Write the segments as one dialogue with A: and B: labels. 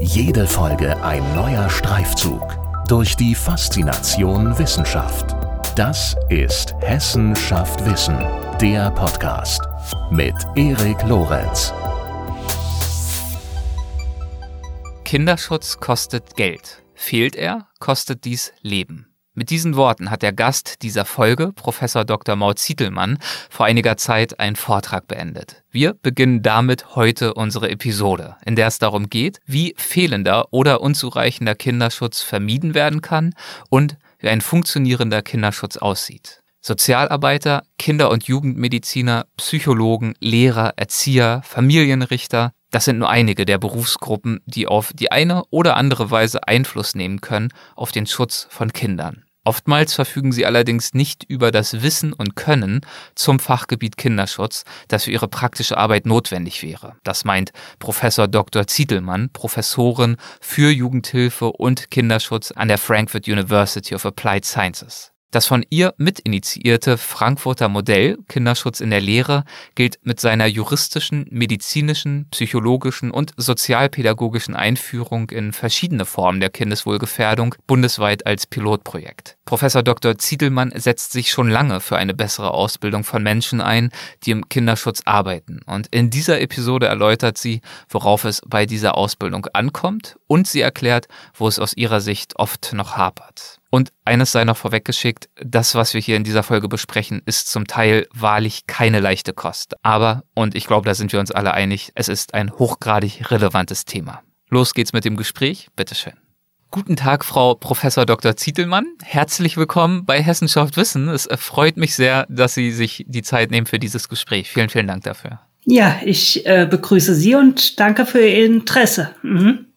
A: Jede Folge ein neuer Streifzug durch die Faszination Wissenschaft. Das ist Hessen schafft Wissen, der Podcast mit Erik Lorenz.
B: Kinderschutz kostet Geld. Fehlt er, kostet dies Leben. Mit diesen Worten hat der Gast dieser Folge, Professor Dr. Maud Zietelmann, vor einiger Zeit einen Vortrag beendet. Wir beginnen damit heute unsere Episode, in der es darum geht, wie fehlender oder unzureichender Kinderschutz vermieden werden kann und wie ein funktionierender Kinderschutz aussieht. Sozialarbeiter, Kinder- und Jugendmediziner, Psychologen, Lehrer, Erzieher, Familienrichter, das sind nur einige der Berufsgruppen, die auf die eine oder andere Weise Einfluss nehmen können auf den Schutz von Kindern. Oftmals verfügen sie allerdings nicht über das Wissen und Können zum Fachgebiet Kinderschutz, das für ihre praktische Arbeit notwendig wäre. Das meint Professor Dr. Ziedelmann, Professorin für Jugendhilfe und Kinderschutz an der Frankfurt University of Applied Sciences. Das von ihr mitinitiierte Frankfurter Modell Kinderschutz in der Lehre gilt mit seiner juristischen, medizinischen, psychologischen und sozialpädagogischen Einführung in verschiedene Formen der Kindeswohlgefährdung bundesweit als Pilotprojekt. Professor Dr. Ziedelmann setzt sich schon lange für eine bessere Ausbildung von Menschen ein, die im Kinderschutz arbeiten. Und in dieser Episode erläutert sie, worauf es bei dieser Ausbildung ankommt und sie erklärt, wo es aus ihrer Sicht oft noch hapert. Und eines sei noch vorweggeschickt, das, was wir hier in dieser Folge besprechen, ist zum Teil wahrlich keine leichte Kost. Aber, und ich glaube, da sind wir uns alle einig, es ist ein hochgradig relevantes Thema. Los geht's mit dem Gespräch, bitteschön. Guten Tag, Frau Professor Dr. Zietelmann. Herzlich willkommen bei Hessenschaft Wissen. Es freut mich sehr, dass Sie sich die Zeit nehmen für dieses Gespräch. Vielen, vielen Dank dafür.
C: Ja, ich äh, begrüße Sie und danke für Ihr Interesse. Mhm.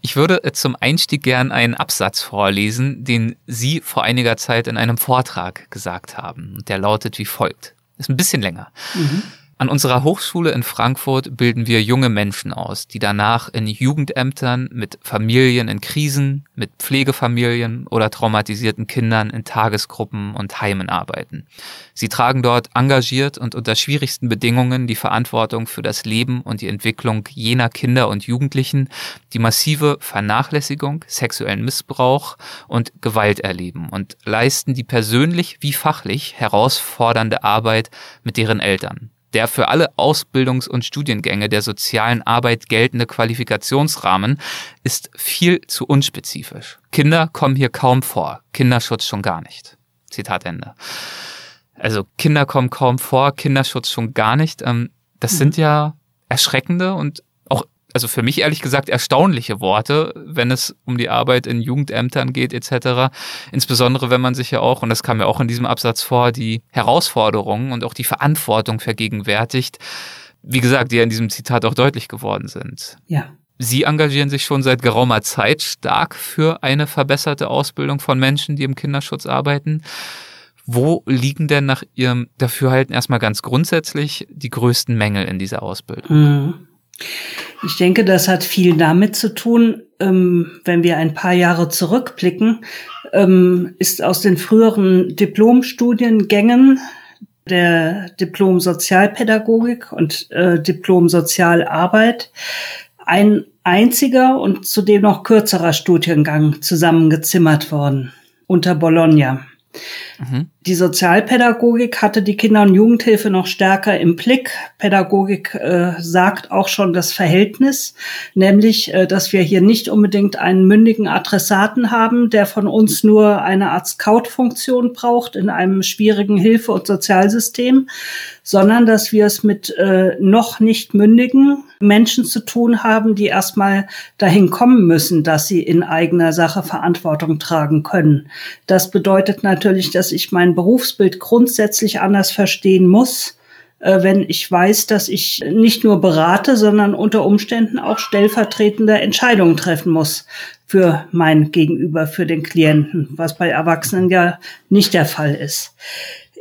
B: Ich würde äh, zum Einstieg gern einen Absatz vorlesen, den Sie vor einiger Zeit in einem Vortrag gesagt haben. Der lautet wie folgt. Ist ein bisschen länger. Mhm. An unserer Hochschule in Frankfurt bilden wir junge Menschen aus, die danach in Jugendämtern mit Familien in Krisen, mit Pflegefamilien oder traumatisierten Kindern in Tagesgruppen und Heimen arbeiten. Sie tragen dort engagiert und unter schwierigsten Bedingungen die Verantwortung für das Leben und die Entwicklung jener Kinder und Jugendlichen, die massive Vernachlässigung, sexuellen Missbrauch und Gewalt erleben und leisten die persönlich wie fachlich herausfordernde Arbeit mit deren Eltern. Der für alle Ausbildungs- und Studiengänge der sozialen Arbeit geltende Qualifikationsrahmen ist viel zu unspezifisch. Kinder kommen hier kaum vor, Kinderschutz schon gar nicht. Zitat Ende. Also Kinder kommen kaum vor, Kinderschutz schon gar nicht. Ähm, das mhm. sind ja erschreckende und also für mich ehrlich gesagt erstaunliche Worte, wenn es um die Arbeit in Jugendämtern geht etc. Insbesondere wenn man sich ja auch, und das kam ja auch in diesem Absatz vor, die Herausforderungen und auch die Verantwortung vergegenwärtigt, wie gesagt, die ja in diesem Zitat auch deutlich geworden sind.
C: Ja.
B: Sie engagieren sich schon seit geraumer Zeit stark für eine verbesserte Ausbildung von Menschen, die im Kinderschutz arbeiten. Wo liegen denn nach Ihrem Dafürhalten erstmal ganz grundsätzlich die größten Mängel in dieser Ausbildung?
C: Mhm. Ich denke, das hat viel damit zu tun, ähm, wenn wir ein paar Jahre zurückblicken, ähm, ist aus den früheren Diplomstudiengängen der Diplom Sozialpädagogik und äh, Diplom Sozialarbeit ein einziger und zudem noch kürzerer Studiengang zusammengezimmert worden unter Bologna. Mhm. Die Sozialpädagogik hatte die Kinder- und Jugendhilfe noch stärker im Blick. Pädagogik äh, sagt auch schon das Verhältnis, nämlich, äh, dass wir hier nicht unbedingt einen mündigen Adressaten haben, der von uns nur eine Art Scout-Funktion braucht in einem schwierigen Hilfe- und Sozialsystem, sondern dass wir es mit äh, noch nicht mündigen Menschen zu tun haben, die erstmal dahin kommen müssen, dass sie in eigener Sache Verantwortung tragen können. Das bedeutet natürlich, dass ich mein Berufsbild grundsätzlich anders verstehen muss, äh, wenn ich weiß, dass ich nicht nur berate, sondern unter Umständen auch stellvertretende Entscheidungen treffen muss für mein Gegenüber, für den Klienten, was bei Erwachsenen ja nicht der Fall ist.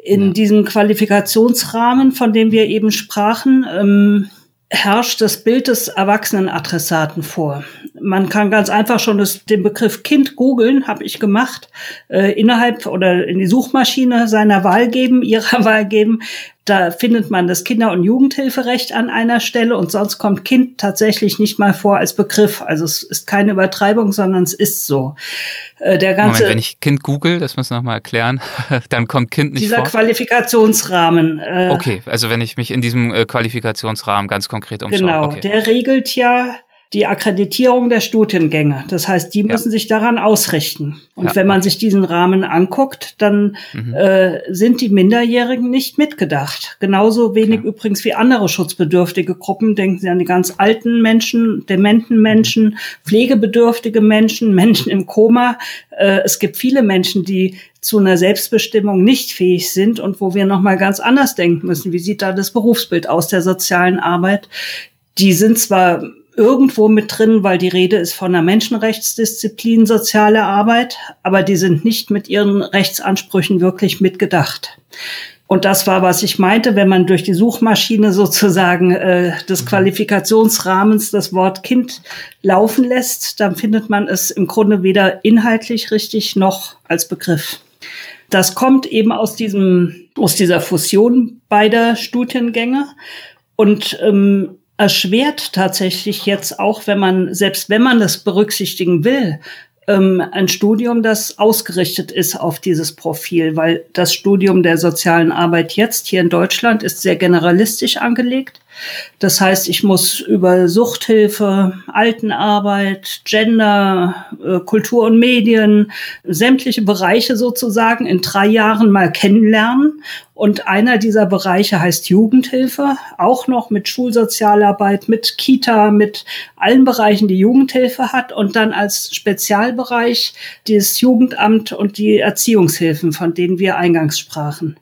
C: In diesem Qualifikationsrahmen, von dem wir eben sprachen, ähm, herrscht das Bild des Erwachsenenadressaten vor. man kann ganz einfach schon das, den Begriff Kind googeln, habe ich gemacht, äh, innerhalb oder in die Suchmaschine seiner Wahl geben, ihrer Wahl geben. Da findet man das Kinder- und Jugendhilferecht an einer Stelle und sonst kommt Kind tatsächlich nicht mal vor als Begriff. Also es ist keine Übertreibung, sondern es ist so.
B: Äh, der ganze, Moment, wenn ich Kind google, das muss ich nochmal erklären, dann kommt Kind nicht
C: dieser
B: vor.
C: Dieser Qualifikationsrahmen.
B: Äh, okay, also wenn ich mich in diesem äh, Qualifikationsrahmen ganz konkret umschaue.
C: Genau,
B: okay.
C: der regelt ja die Akkreditierung der Studiengänge. Das heißt, die müssen ja. sich daran ausrichten. Und ja. wenn man sich diesen Rahmen anguckt, dann mhm. äh, sind die Minderjährigen nicht mitgedacht. Genauso wenig ja. übrigens wie andere schutzbedürftige Gruppen. Denken Sie an die ganz alten Menschen, dementen Menschen, pflegebedürftige Menschen, Menschen im Koma. Äh, es gibt viele Menschen, die zu einer Selbstbestimmung nicht fähig sind und wo wir noch mal ganz anders denken müssen. Wie sieht da das Berufsbild aus der sozialen Arbeit? Die sind zwar irgendwo mit drin, weil die Rede ist von einer Menschenrechtsdisziplin soziale Arbeit, aber die sind nicht mit ihren Rechtsansprüchen wirklich mitgedacht. Und das war, was ich meinte, wenn man durch die Suchmaschine sozusagen äh, des mhm. Qualifikationsrahmens das Wort Kind laufen lässt, dann findet man es im Grunde weder inhaltlich richtig noch als Begriff. Das kommt eben aus diesem, aus dieser Fusion beider Studiengänge. Und ähm, erschwert tatsächlich jetzt auch, wenn man, selbst wenn man das berücksichtigen will, ähm, ein Studium, das ausgerichtet ist auf dieses Profil, weil das Studium der sozialen Arbeit jetzt hier in Deutschland ist sehr generalistisch angelegt. Das heißt, ich muss über Suchthilfe, Altenarbeit, Gender, äh, Kultur und Medien, sämtliche Bereiche sozusagen in drei Jahren mal kennenlernen. Und einer dieser Bereiche heißt Jugendhilfe, auch noch mit Schulsozialarbeit, mit Kita, mit allen Bereichen, die Jugendhilfe hat. Und dann als Spezialbereich das Jugendamt und die Erziehungshilfen, von denen wir eingangs sprachen.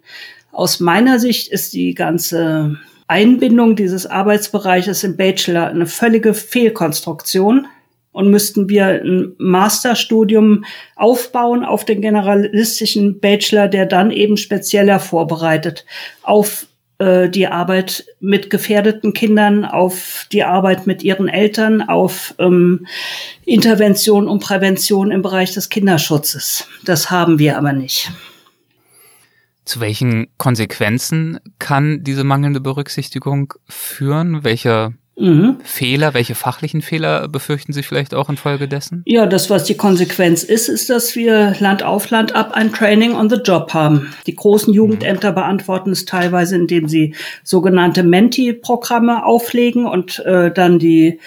C: Aus meiner Sicht ist die ganze Einbindung dieses Arbeitsbereiches im Bachelor eine völlige Fehlkonstruktion und müssten wir ein Masterstudium aufbauen auf den generalistischen Bachelor, der dann eben spezieller vorbereitet auf äh, die Arbeit mit gefährdeten Kindern, auf die Arbeit mit ihren Eltern, auf ähm, Intervention und Prävention im Bereich des Kinderschutzes. Das haben wir aber nicht.
B: Zu welchen Konsequenzen kann diese mangelnde Berücksichtigung führen? Welche Mhm. Fehler, welche fachlichen Fehler befürchten Sie vielleicht auch infolgedessen?
C: Ja, das, was die Konsequenz ist, ist, dass wir Land auf Land ab ein Training on the Job haben. Die großen mhm. Jugendämter mhm. beantworten es teilweise, indem sie sogenannte Menti-Programme auflegen und äh, dann die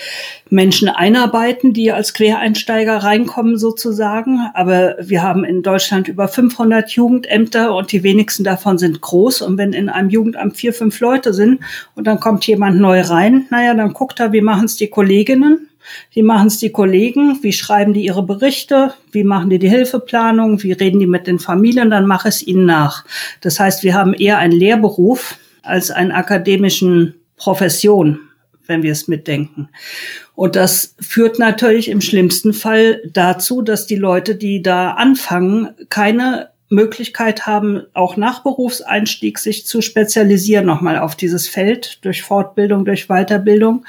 C: Menschen einarbeiten, die als Quereinsteiger reinkommen sozusagen. Aber wir haben in Deutschland über 500 Jugendämter und die wenigsten davon sind groß. Und wenn in einem Jugendamt vier, fünf Leute sind und dann kommt jemand neu rein, naja, dann guckt er, wie machen es die Kolleginnen, wie machen es die Kollegen, wie schreiben die ihre Berichte, wie machen die die Hilfeplanung, wie reden die mit den Familien, dann mache es ihnen nach. Das heißt, wir haben eher einen Lehrberuf als einen akademischen Profession wenn wir es mitdenken. Und das führt natürlich im schlimmsten Fall dazu, dass die Leute, die da anfangen, keine Möglichkeit haben, auch nach Berufseinstieg sich zu spezialisieren nochmal auf dieses Feld durch Fortbildung, durch Weiterbildung.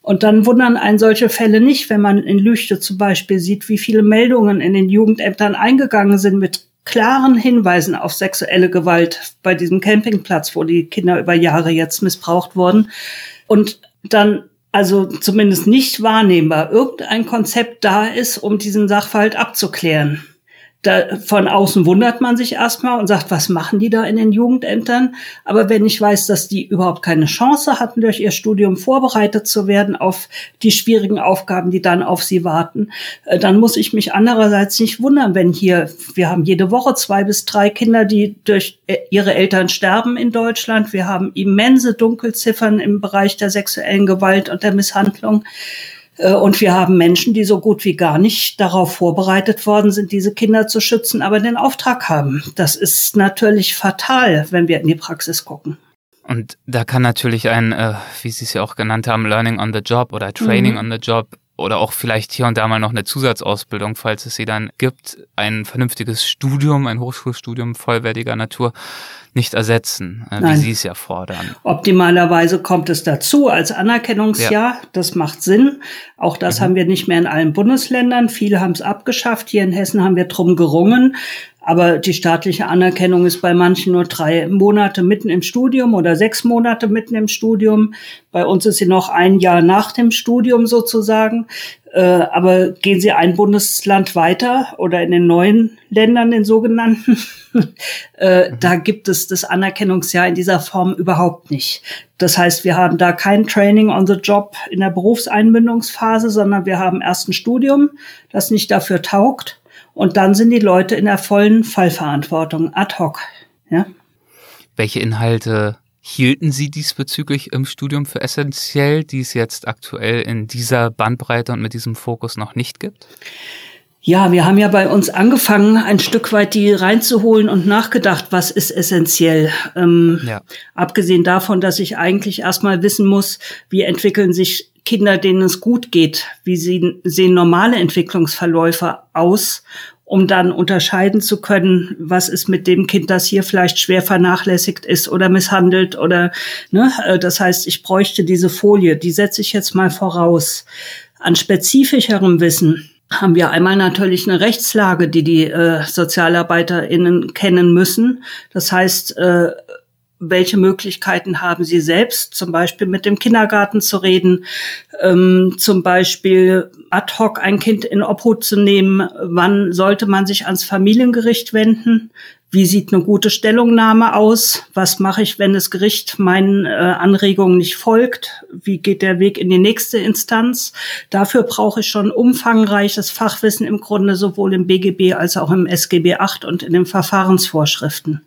C: Und dann wundern einen solche Fälle nicht, wenn man in Lüchte zum Beispiel sieht, wie viele Meldungen in den Jugendämtern eingegangen sind mit klaren Hinweisen auf sexuelle Gewalt bei diesem Campingplatz, wo die Kinder über Jahre jetzt missbraucht wurden. Und dann also zumindest nicht wahrnehmbar irgendein Konzept da ist, um diesen Sachverhalt abzuklären da, von außen wundert man sich erstmal und sagt, was machen die da in den Jugendämtern? Aber wenn ich weiß, dass die überhaupt keine Chance hatten, durch ihr Studium vorbereitet zu werden auf die schwierigen Aufgaben, die dann auf sie warten, äh, dann muss ich mich andererseits nicht wundern, wenn hier, wir haben jede Woche zwei bis drei Kinder, die durch äh, ihre Eltern sterben in Deutschland. Wir haben immense Dunkelziffern im Bereich der sexuellen Gewalt und der Misshandlung. Äh, und wir haben Menschen, die so gut wie gar nicht darauf vorbereitet worden sind, diese Kinder zu schützen, aber den Auftrag haben. Das ist natürlich fatal, wenn wir in die Praxis gucken.
B: Und da kann natürlich ein, äh, wie Sie es ja auch genannt haben, Learning on the Job oder Training mhm. on the Job oder auch vielleicht hier und da mal noch eine Zusatzausbildung, falls es sie dann gibt, ein vernünftiges Studium, ein Hochschulstudium vollwertiger Natur nicht ersetzen, äh, wie Sie es ja fordern.
C: Optimalerweise kommt es dazu als Anerkennungsjahr. Ja. Das macht Sinn. Auch das mhm. haben wir nicht mehr in allen Bundesländern. Viele haben es abgeschafft. Hier in Hessen haben wir drum gerungen. Aber die staatliche Anerkennung ist bei manchen nur drei Monate mitten im Studium oder sechs Monate mitten im Studium. Bei uns ist sie noch ein Jahr nach dem Studium sozusagen. Äh, aber gehen Sie ein Bundesland weiter oder in den neuen Ländern, den sogenannten, äh, da gibt es das Anerkennungsjahr in dieser Form überhaupt nicht. Das heißt, wir haben da kein Training on the Job in der Berufseinbindungsphase, sondern wir haben erst ein Studium, das nicht dafür taugt und dann sind die Leute in der vollen Fallverantwortung ad hoc. Ja?
B: Welche Inhalte hielten Sie diesbezüglich im Studium für essentiell, die es jetzt aktuell in dieser Bandbreite und mit diesem Fokus noch nicht gibt?
C: Ja, wir haben ja bei uns angefangen, ein Stück weit die reinzuholen und nachgedacht, was ist essentiell. Ähm, ja. Abgesehen davon, dass ich eigentlich erstmal wissen muss, wie entwickeln sich Kinder, denen es gut geht, wie sehen, normale Entwicklungsverläufe aus, um dann unterscheiden zu können, was ist mit dem Kind, das hier vielleicht schwer vernachlässigt ist oder misshandelt oder, ne, äh, das heißt, ich bräuchte diese Folie, die setze ich jetzt mal voraus. An spezifischerem Wissen haben wir einmal natürlich eine Rechtslage, die die äh, SozialarbeiterInnen kennen müssen. Das heißt, äh, welche Möglichkeiten haben sie selbst, zum Beispiel mit dem Kindergarten zu reden, ähm, zum Beispiel ad hoc ein Kind in Obhut zu nehmen, wann sollte man sich ans Familiengericht wenden, wie sieht eine gute Stellungnahme aus? Was mache ich, wenn das Gericht meinen äh, Anregungen nicht folgt? Wie geht der Weg in die nächste Instanz? Dafür brauche ich schon umfangreiches Fachwissen im Grunde sowohl im BGB als auch im SGB 8 und in den Verfahrensvorschriften.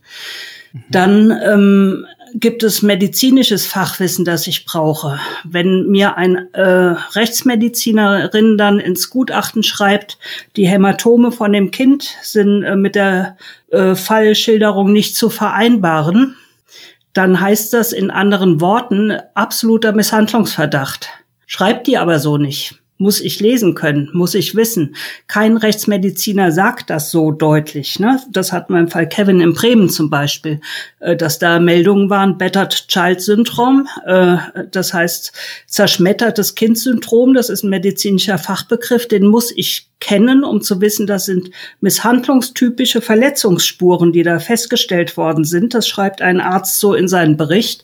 C: Dann ähm, gibt es medizinisches Fachwissen, das ich brauche. Wenn mir ein äh, Rechtsmedizinerin dann ins Gutachten schreibt, die Hämatome von dem Kind sind äh, mit der äh, Fallschilderung nicht zu vereinbaren, dann heißt das in anderen Worten absoluter Misshandlungsverdacht. Schreibt die aber so nicht muss ich lesen können, muss ich wissen. Kein Rechtsmediziner sagt das so deutlich. Ne? Das hat im Fall Kevin in Bremen zum Beispiel, äh, dass da Meldungen waren, Battered Child Syndrom, äh, das heißt zerschmettertes Kind-Syndrom, das ist ein medizinischer Fachbegriff, den muss ich kennen, um zu wissen, das sind misshandlungstypische Verletzungsspuren, die da festgestellt worden sind. Das schreibt ein Arzt so in seinen Bericht.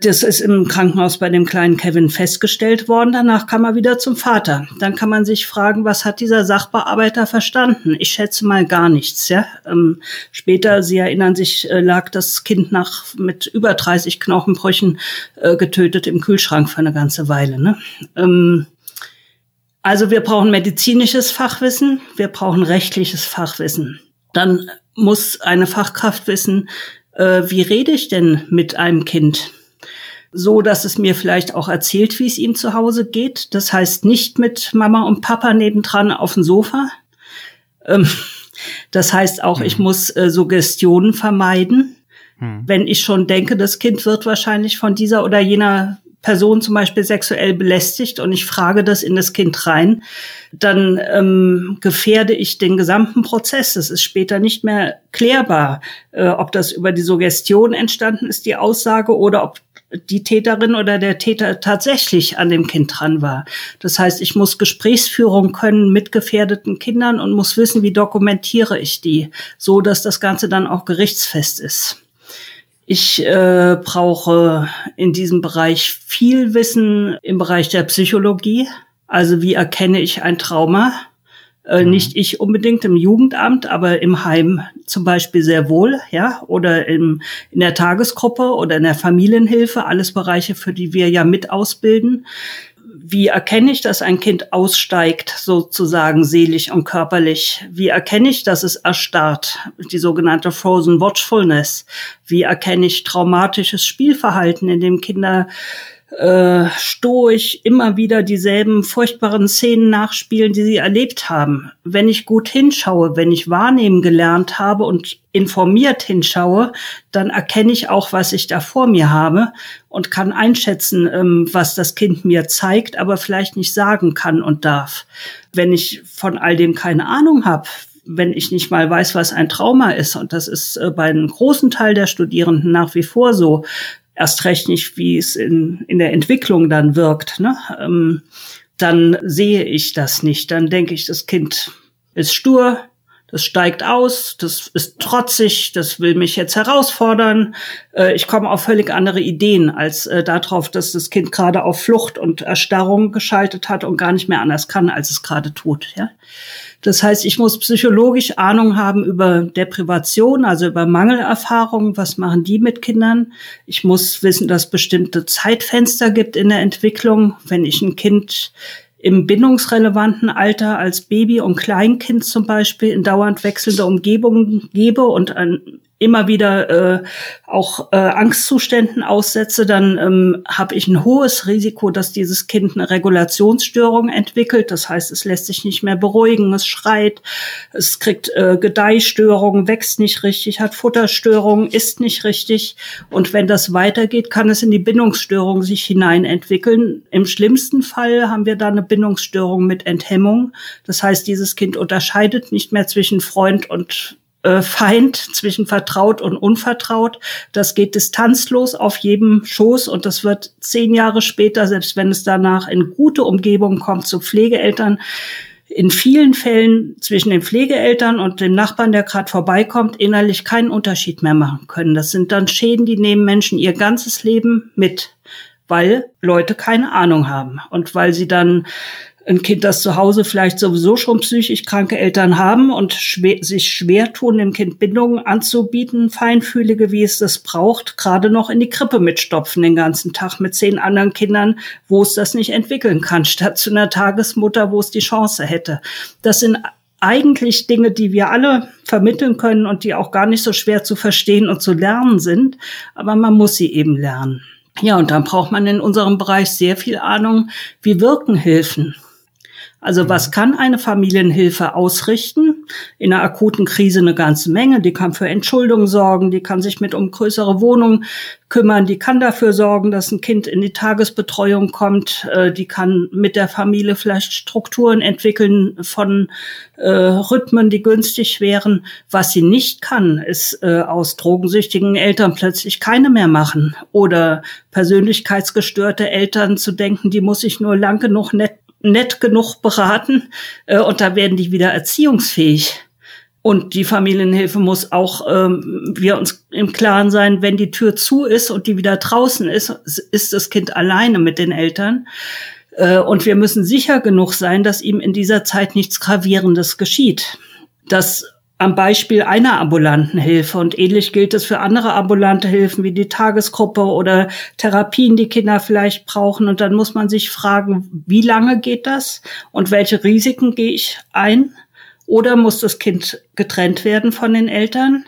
C: Das ist im Krankenhaus bei dem kleinen Kevin festgestellt worden. Danach kam er wieder zum Vater. Dann kann man sich fragen, was hat dieser Sachbearbeiter verstanden? Ich schätze mal gar nichts. Ja? Ähm, später, Sie erinnern sich, äh, lag das Kind nach mit über 30 Knochenbrüchen äh, getötet im Kühlschrank für eine ganze Weile. Ne? Ähm, also wir brauchen medizinisches Fachwissen, wir brauchen rechtliches Fachwissen. Dann muss eine Fachkraft wissen, äh, wie rede ich denn mit einem Kind? So, dass es mir vielleicht auch erzählt, wie es ihm zu Hause geht. Das heißt nicht mit Mama und Papa nebendran auf dem Sofa. Ähm, das heißt auch, hm. ich muss äh, Suggestionen vermeiden. Hm. Wenn ich schon denke, das Kind wird wahrscheinlich von dieser oder jener Person zum Beispiel sexuell belästigt und ich frage das in das Kind rein, dann ähm, gefährde ich den gesamten Prozess. Es ist später nicht mehr klärbar, äh, ob das über die Suggestion entstanden ist, die Aussage, oder ob die Täterin oder der Täter tatsächlich an dem Kind dran war. Das heißt, ich muss Gesprächsführung können mit gefährdeten Kindern und muss wissen, wie dokumentiere ich die, so dass das Ganze dann auch gerichtsfest ist. Ich äh, brauche in diesem Bereich viel Wissen im Bereich der Psychologie. Also wie erkenne ich ein Trauma? Äh, mhm. Nicht ich unbedingt im Jugendamt, aber im Heim zum Beispiel sehr wohl, ja, oder im, in der Tagesgruppe oder in der Familienhilfe, alles Bereiche, für die wir ja mit ausbilden wie erkenne ich, dass ein Kind aussteigt, sozusagen seelisch und körperlich? Wie erkenne ich, dass es erstarrt? Die sogenannte Frozen Watchfulness. Wie erkenne ich traumatisches Spielverhalten, in dem Kinder äh, stoisch immer wieder dieselben furchtbaren Szenen nachspielen, die sie erlebt haben. Wenn ich gut hinschaue, wenn ich wahrnehmen gelernt habe und informiert hinschaue, dann erkenne ich auch, was ich da vor mir habe und kann einschätzen, ähm, was das Kind mir zeigt, aber vielleicht nicht sagen kann und darf. Wenn ich von all dem keine Ahnung habe, wenn ich nicht mal weiß, was ein Trauma ist, und das ist äh, bei einem großen Teil der Studierenden nach wie vor so, erst recht nicht, wie es in, in der Entwicklung dann wirkt, ne? ähm, dann sehe ich das nicht. Dann denke ich, das Kind ist stur, das steigt aus, das ist trotzig, das will mich jetzt herausfordern. Äh, ich komme auf völlig andere Ideen als äh, darauf, dass das Kind gerade auf Flucht und Erstarrung geschaltet hat und gar nicht mehr anders kann, als es gerade tut. Ja? Das heißt, ich muss psychologisch Ahnung haben über Deprivation, also über Mangelerfahrungen. Was machen die mit Kindern? Ich muss wissen, dass es bestimmte Zeitfenster gibt in der Entwicklung. Wenn ich ein Kind im bindungsrelevanten Alter als Baby und Kleinkind zum Beispiel in dauernd wechselnde Umgebungen gebe und ein immer wieder äh, auch äh, Angstzuständen aussetze, dann ähm, habe ich ein hohes Risiko, dass dieses Kind eine Regulationsstörung entwickelt. Das heißt, es lässt sich nicht mehr beruhigen, es schreit, es kriegt äh, Gedeihstörungen, wächst nicht richtig, hat Futterstörungen, isst nicht richtig. Und wenn das weitergeht, kann es in die Bindungsstörung sich hinein entwickeln. Im schlimmsten Fall haben wir da eine Bindungsstörung mit Enthemmung. Das heißt, dieses Kind unterscheidet nicht mehr zwischen Freund und äh, Feind zwischen vertraut und unvertraut. Das geht distanzlos auf jedem Schoß und das wird zehn Jahre später, selbst wenn es danach in gute Umgebung kommt, zu Pflegeeltern, in vielen Fällen zwischen den Pflegeeltern und dem Nachbarn, der gerade vorbeikommt, innerlich keinen Unterschied mehr machen können. Das sind dann Schäden, die nehmen Menschen ihr ganzes Leben mit, weil Leute keine Ahnung haben und weil sie dann ein Kind, das zu Hause vielleicht sowieso schon psychisch kranke Eltern haben und schwer, sich schwer tun, dem Kind Bindungen anzubieten, feinfühlige, wie es das braucht, gerade noch in die Krippe mitstopfen den ganzen Tag mit zehn anderen Kindern, wo es das nicht entwickeln kann, statt zu einer Tagesmutter, wo es die Chance hätte. Das sind eigentlich Dinge, die wir alle vermitteln können und die auch gar nicht so schwer zu verstehen und zu lernen sind, aber man muss sie eben lernen. Ja, und dann braucht man in unserem Bereich sehr viel Ahnung, wie wirken Hilfen. Also was mhm. kann eine Familienhilfe ausrichten? In einer akuten Krise eine ganze Menge. Die kann für Entschuldung sorgen, die kann sich mit um größere Wohnungen kümmern, die kann dafür sorgen, dass ein Kind in die Tagesbetreuung kommt, äh, die kann mit der Familie vielleicht Strukturen entwickeln von äh, Rhythmen, die günstig wären. Was sie nicht kann, ist äh, aus drogensüchtigen Eltern plötzlich keine mehr machen oder persönlichkeitsgestörte Eltern zu denken, die muss ich nur lang genug nett nett genug beraten äh, und da werden die wieder erziehungsfähig. Und die Familienhilfe muss auch, ähm, wir uns im Klaren sein, wenn die Tür zu ist und die wieder draußen ist, ist das Kind alleine mit den Eltern. Äh, und wir müssen sicher genug sein, dass ihm in dieser Zeit nichts Gravierendes geschieht. Das am Beispiel einer ambulanten Hilfe. Und ähnlich gilt es für andere ambulante Hilfen wie die Tagesgruppe oder Therapien, die Kinder vielleicht brauchen. Und dann muss man sich fragen, wie lange geht das und welche Risiken gehe ich ein? Oder muss das Kind getrennt werden von den Eltern?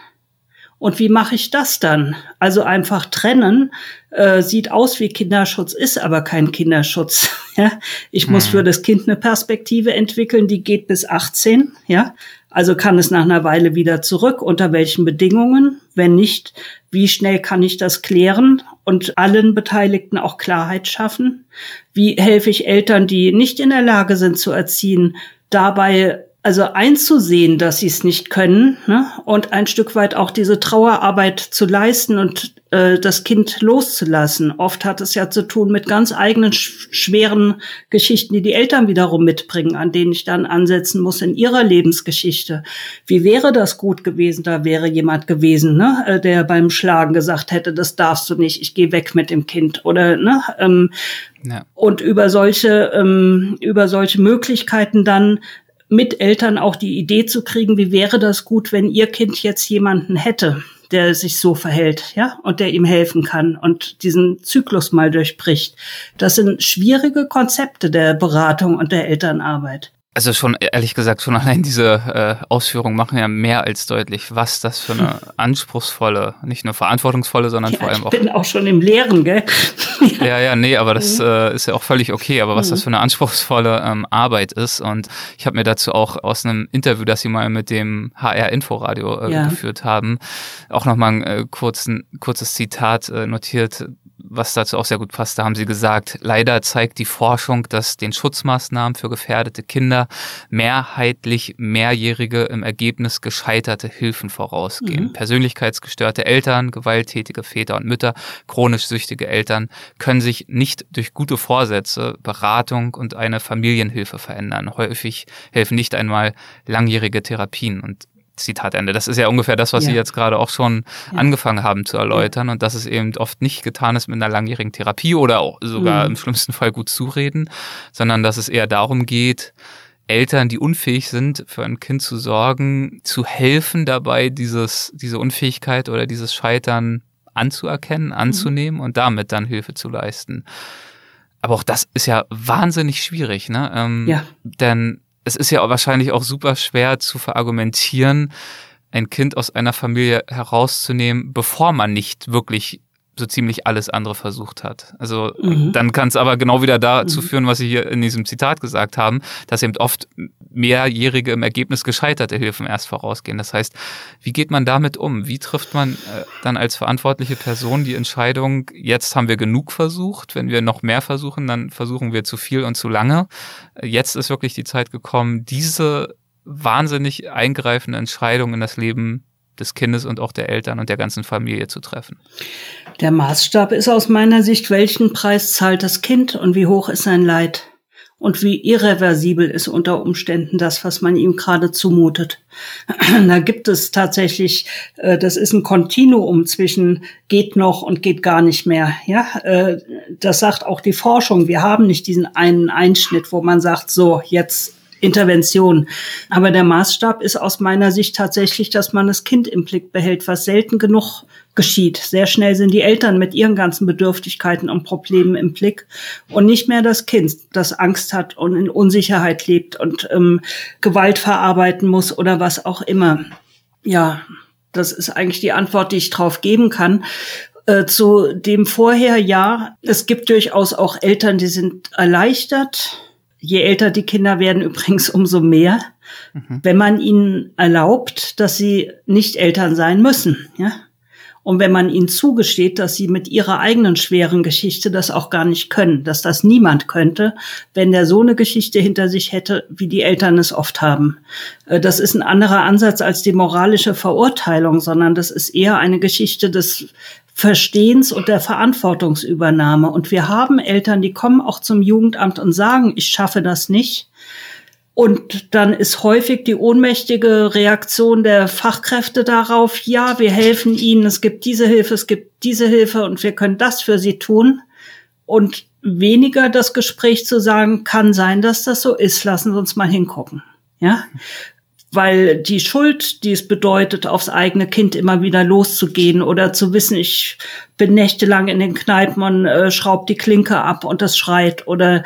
C: Und wie mache ich das dann? Also einfach trennen äh, sieht aus wie Kinderschutz, ist aber kein Kinderschutz. ja? Ich muss hm. für das Kind eine Perspektive entwickeln, die geht bis 18. Ja, also kann es nach einer Weile wieder zurück. Unter welchen Bedingungen? Wenn nicht, wie schnell kann ich das klären und allen Beteiligten auch Klarheit schaffen? Wie helfe ich Eltern, die nicht in der Lage sind zu erziehen, dabei also einzusehen, dass sie es nicht können ne? und ein Stück weit auch diese Trauerarbeit zu leisten und äh, das Kind loszulassen. Oft hat es ja zu tun mit ganz eigenen sch schweren Geschichten, die die Eltern wiederum mitbringen, an denen ich dann ansetzen muss in ihrer Lebensgeschichte. Wie wäre das gut gewesen? Da wäre jemand gewesen, ne? Äh, der beim Schlagen gesagt hätte, das darfst du nicht, ich gehe weg mit dem Kind. Oder ne? Ähm, ja. Und über solche, ähm, über solche Möglichkeiten dann mit Eltern auch die Idee zu kriegen, wie wäre das gut, wenn ihr Kind jetzt jemanden hätte, der sich so verhält, ja, und der ihm helfen kann und diesen Zyklus mal durchbricht. Das sind schwierige Konzepte der Beratung und der Elternarbeit.
B: Also schon ehrlich gesagt, schon allein diese äh, Ausführungen machen ja mehr als deutlich, was das für eine anspruchsvolle, nicht nur verantwortungsvolle, sondern
C: ja,
B: vor allem auch.
C: Ich bin auch schon im Lehren, gell?
B: ja, ja, nee, aber das mhm. äh, ist ja auch völlig okay. Aber was mhm. das für eine anspruchsvolle ähm, Arbeit ist und ich habe mir dazu auch aus einem Interview, das Sie mal mit dem HR Inforadio äh, ja. geführt haben, auch nochmal ein äh, kurzen, kurzes Zitat äh, notiert was dazu auch sehr gut passt, da haben Sie gesagt, leider zeigt die Forschung, dass den Schutzmaßnahmen für gefährdete Kinder mehrheitlich mehrjährige im Ergebnis gescheiterte Hilfen vorausgehen. Mhm. Persönlichkeitsgestörte Eltern, gewalttätige Väter und Mütter, chronisch süchtige Eltern können sich nicht durch gute Vorsätze, Beratung und eine Familienhilfe verändern. Häufig helfen nicht einmal langjährige Therapien. Und Zitat Ende. Das ist ja ungefähr das, was ja. Sie jetzt gerade auch schon ja. angefangen haben zu erläutern und dass es eben oft nicht getan ist mit einer langjährigen Therapie oder auch sogar mhm. im schlimmsten Fall gut zureden, sondern dass es eher darum geht, Eltern, die unfähig sind, für ein Kind zu sorgen, zu helfen dabei, dieses, diese Unfähigkeit oder dieses Scheitern anzuerkennen, mhm. anzunehmen mhm. und damit dann Hilfe zu leisten. Aber auch das ist ja wahnsinnig schwierig, ne? Ähm, ja. Denn es ist ja wahrscheinlich auch super schwer zu verargumentieren, ein Kind aus einer Familie herauszunehmen, bevor man nicht wirklich so ziemlich alles andere versucht hat. Also mhm. dann kann es aber genau wieder dazu mhm. führen, was Sie hier in diesem Zitat gesagt haben, dass eben oft mehrjährige im Ergebnis gescheiterte Hilfen erst vorausgehen. Das heißt, wie geht man damit um? Wie trifft man äh, dann als verantwortliche Person die Entscheidung, jetzt haben wir genug versucht, wenn wir noch mehr versuchen, dann versuchen wir zu viel und zu lange. Jetzt ist wirklich die Zeit gekommen, diese wahnsinnig eingreifende Entscheidung in das Leben des Kindes und auch der Eltern und der ganzen Familie zu treffen.
C: Der Maßstab ist aus meiner Sicht, welchen Preis zahlt das Kind und wie hoch ist sein Leid? Und wie irreversibel ist unter Umständen das, was man ihm gerade zumutet. Da gibt es tatsächlich, äh, das ist ein Kontinuum zwischen geht noch und geht gar nicht mehr. Ja, äh, das sagt auch die Forschung. Wir haben nicht diesen einen Einschnitt, wo man sagt, so jetzt Intervention. Aber der Maßstab ist aus meiner Sicht tatsächlich, dass man das Kind im Blick behält, was selten genug geschieht. Sehr schnell sind die Eltern mit ihren ganzen Bedürftigkeiten und Problemen im Blick und nicht mehr das Kind, das Angst hat und in Unsicherheit lebt und ähm, Gewalt verarbeiten muss oder was auch immer. Ja, das ist eigentlich die Antwort, die ich drauf geben kann. Äh, zu dem vorher, ja, es gibt durchaus auch Eltern, die sind erleichtert, Je älter die Kinder werden übrigens, umso mehr, mhm. wenn man ihnen erlaubt, dass sie nicht Eltern sein müssen, ja. Und wenn man ihnen zugesteht, dass sie mit ihrer eigenen schweren Geschichte das auch gar nicht können, dass das niemand könnte, wenn der so eine Geschichte hinter sich hätte, wie die Eltern es oft haben. Äh, das ist ein anderer Ansatz als die moralische Verurteilung, sondern das ist eher eine Geschichte des Verstehens und der Verantwortungsübernahme. Und wir haben Eltern, die kommen auch zum Jugendamt und sagen, ich schaffe das nicht. Und dann ist häufig die ohnmächtige Reaktion der Fachkräfte darauf, ja, wir helfen Ihnen, es gibt diese Hilfe, es gibt diese Hilfe und wir können das für Sie tun. Und weniger das Gespräch zu sagen, kann sein, dass das so ist, lassen Sie uns mal hingucken. Ja, weil die Schuld, die es bedeutet, aufs eigene Kind immer wieder loszugehen oder zu wissen, ich bin nächtelang in den Kneipen und äh, schraub die Klinke ab und das schreit oder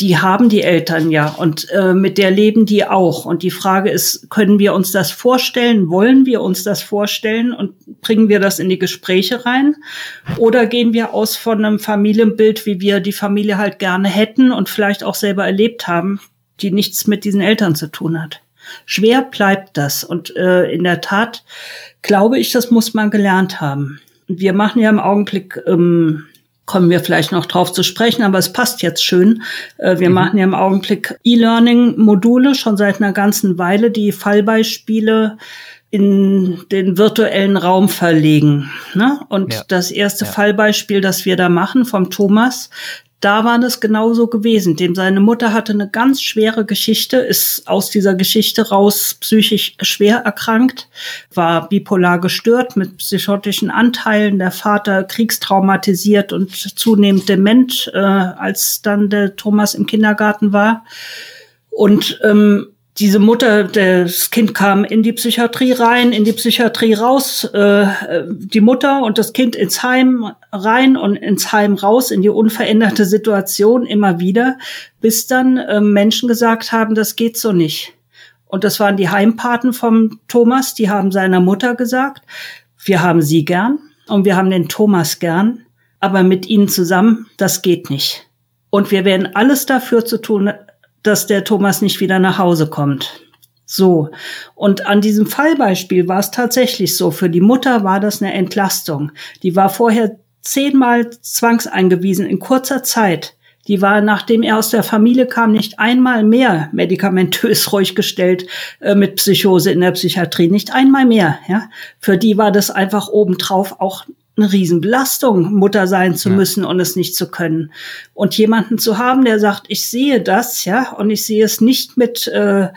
C: die haben die Eltern ja und äh, mit der leben die auch. Und die Frage ist, können wir uns das vorstellen? Wollen wir uns das vorstellen und bringen wir das in die Gespräche rein? Oder gehen wir aus von einem Familienbild, wie wir die Familie halt gerne hätten und vielleicht auch selber erlebt haben, die nichts mit diesen Eltern zu tun hat? Schwer bleibt das. Und äh, in der Tat glaube ich, das muss man gelernt haben. Wir machen ja im Augenblick, ähm, kommen wir vielleicht noch drauf zu sprechen, aber es passt jetzt schön. Äh, wir mhm. machen ja im Augenblick E-Learning-Module schon seit einer ganzen Weile, die Fallbeispiele in den virtuellen Raum verlegen. Ne? Und ja. das erste ja. Fallbeispiel, das wir da machen vom Thomas, da war das genauso gewesen. Dem seine Mutter hatte eine ganz schwere Geschichte, ist aus dieser Geschichte raus psychisch schwer erkrankt, war bipolar gestört mit psychotischen Anteilen, der Vater kriegstraumatisiert und zunehmend dement, äh, als dann der Thomas im Kindergarten war. Und ähm, diese Mutter, das Kind kam in die Psychiatrie rein, in die Psychiatrie raus, äh, die Mutter und das Kind ins Heim rein und ins Heim raus, in die unveränderte Situation immer wieder, bis dann äh, Menschen gesagt haben, das geht so nicht. Und das waren die Heimpaten vom Thomas, die haben seiner Mutter gesagt, wir haben sie gern und wir haben den Thomas gern, aber mit ihnen zusammen, das geht nicht. Und wir werden alles dafür zu tun, dass der Thomas nicht wieder nach Hause kommt. So. Und an diesem Fallbeispiel war es tatsächlich so. Für die Mutter war das eine Entlastung. Die war vorher zehnmal zwangseingewiesen in kurzer Zeit. Die war, nachdem er aus der Familie kam, nicht einmal mehr medikamentös ruhig gestellt äh, mit Psychose in der Psychiatrie. Nicht einmal mehr. Ja? Für die war das einfach obendrauf auch eine Riesenbelastung, Mutter sein zu ja. müssen und es nicht zu können. Und jemanden zu haben, der sagt, ich sehe das, ja, und ich sehe es nicht mit äh,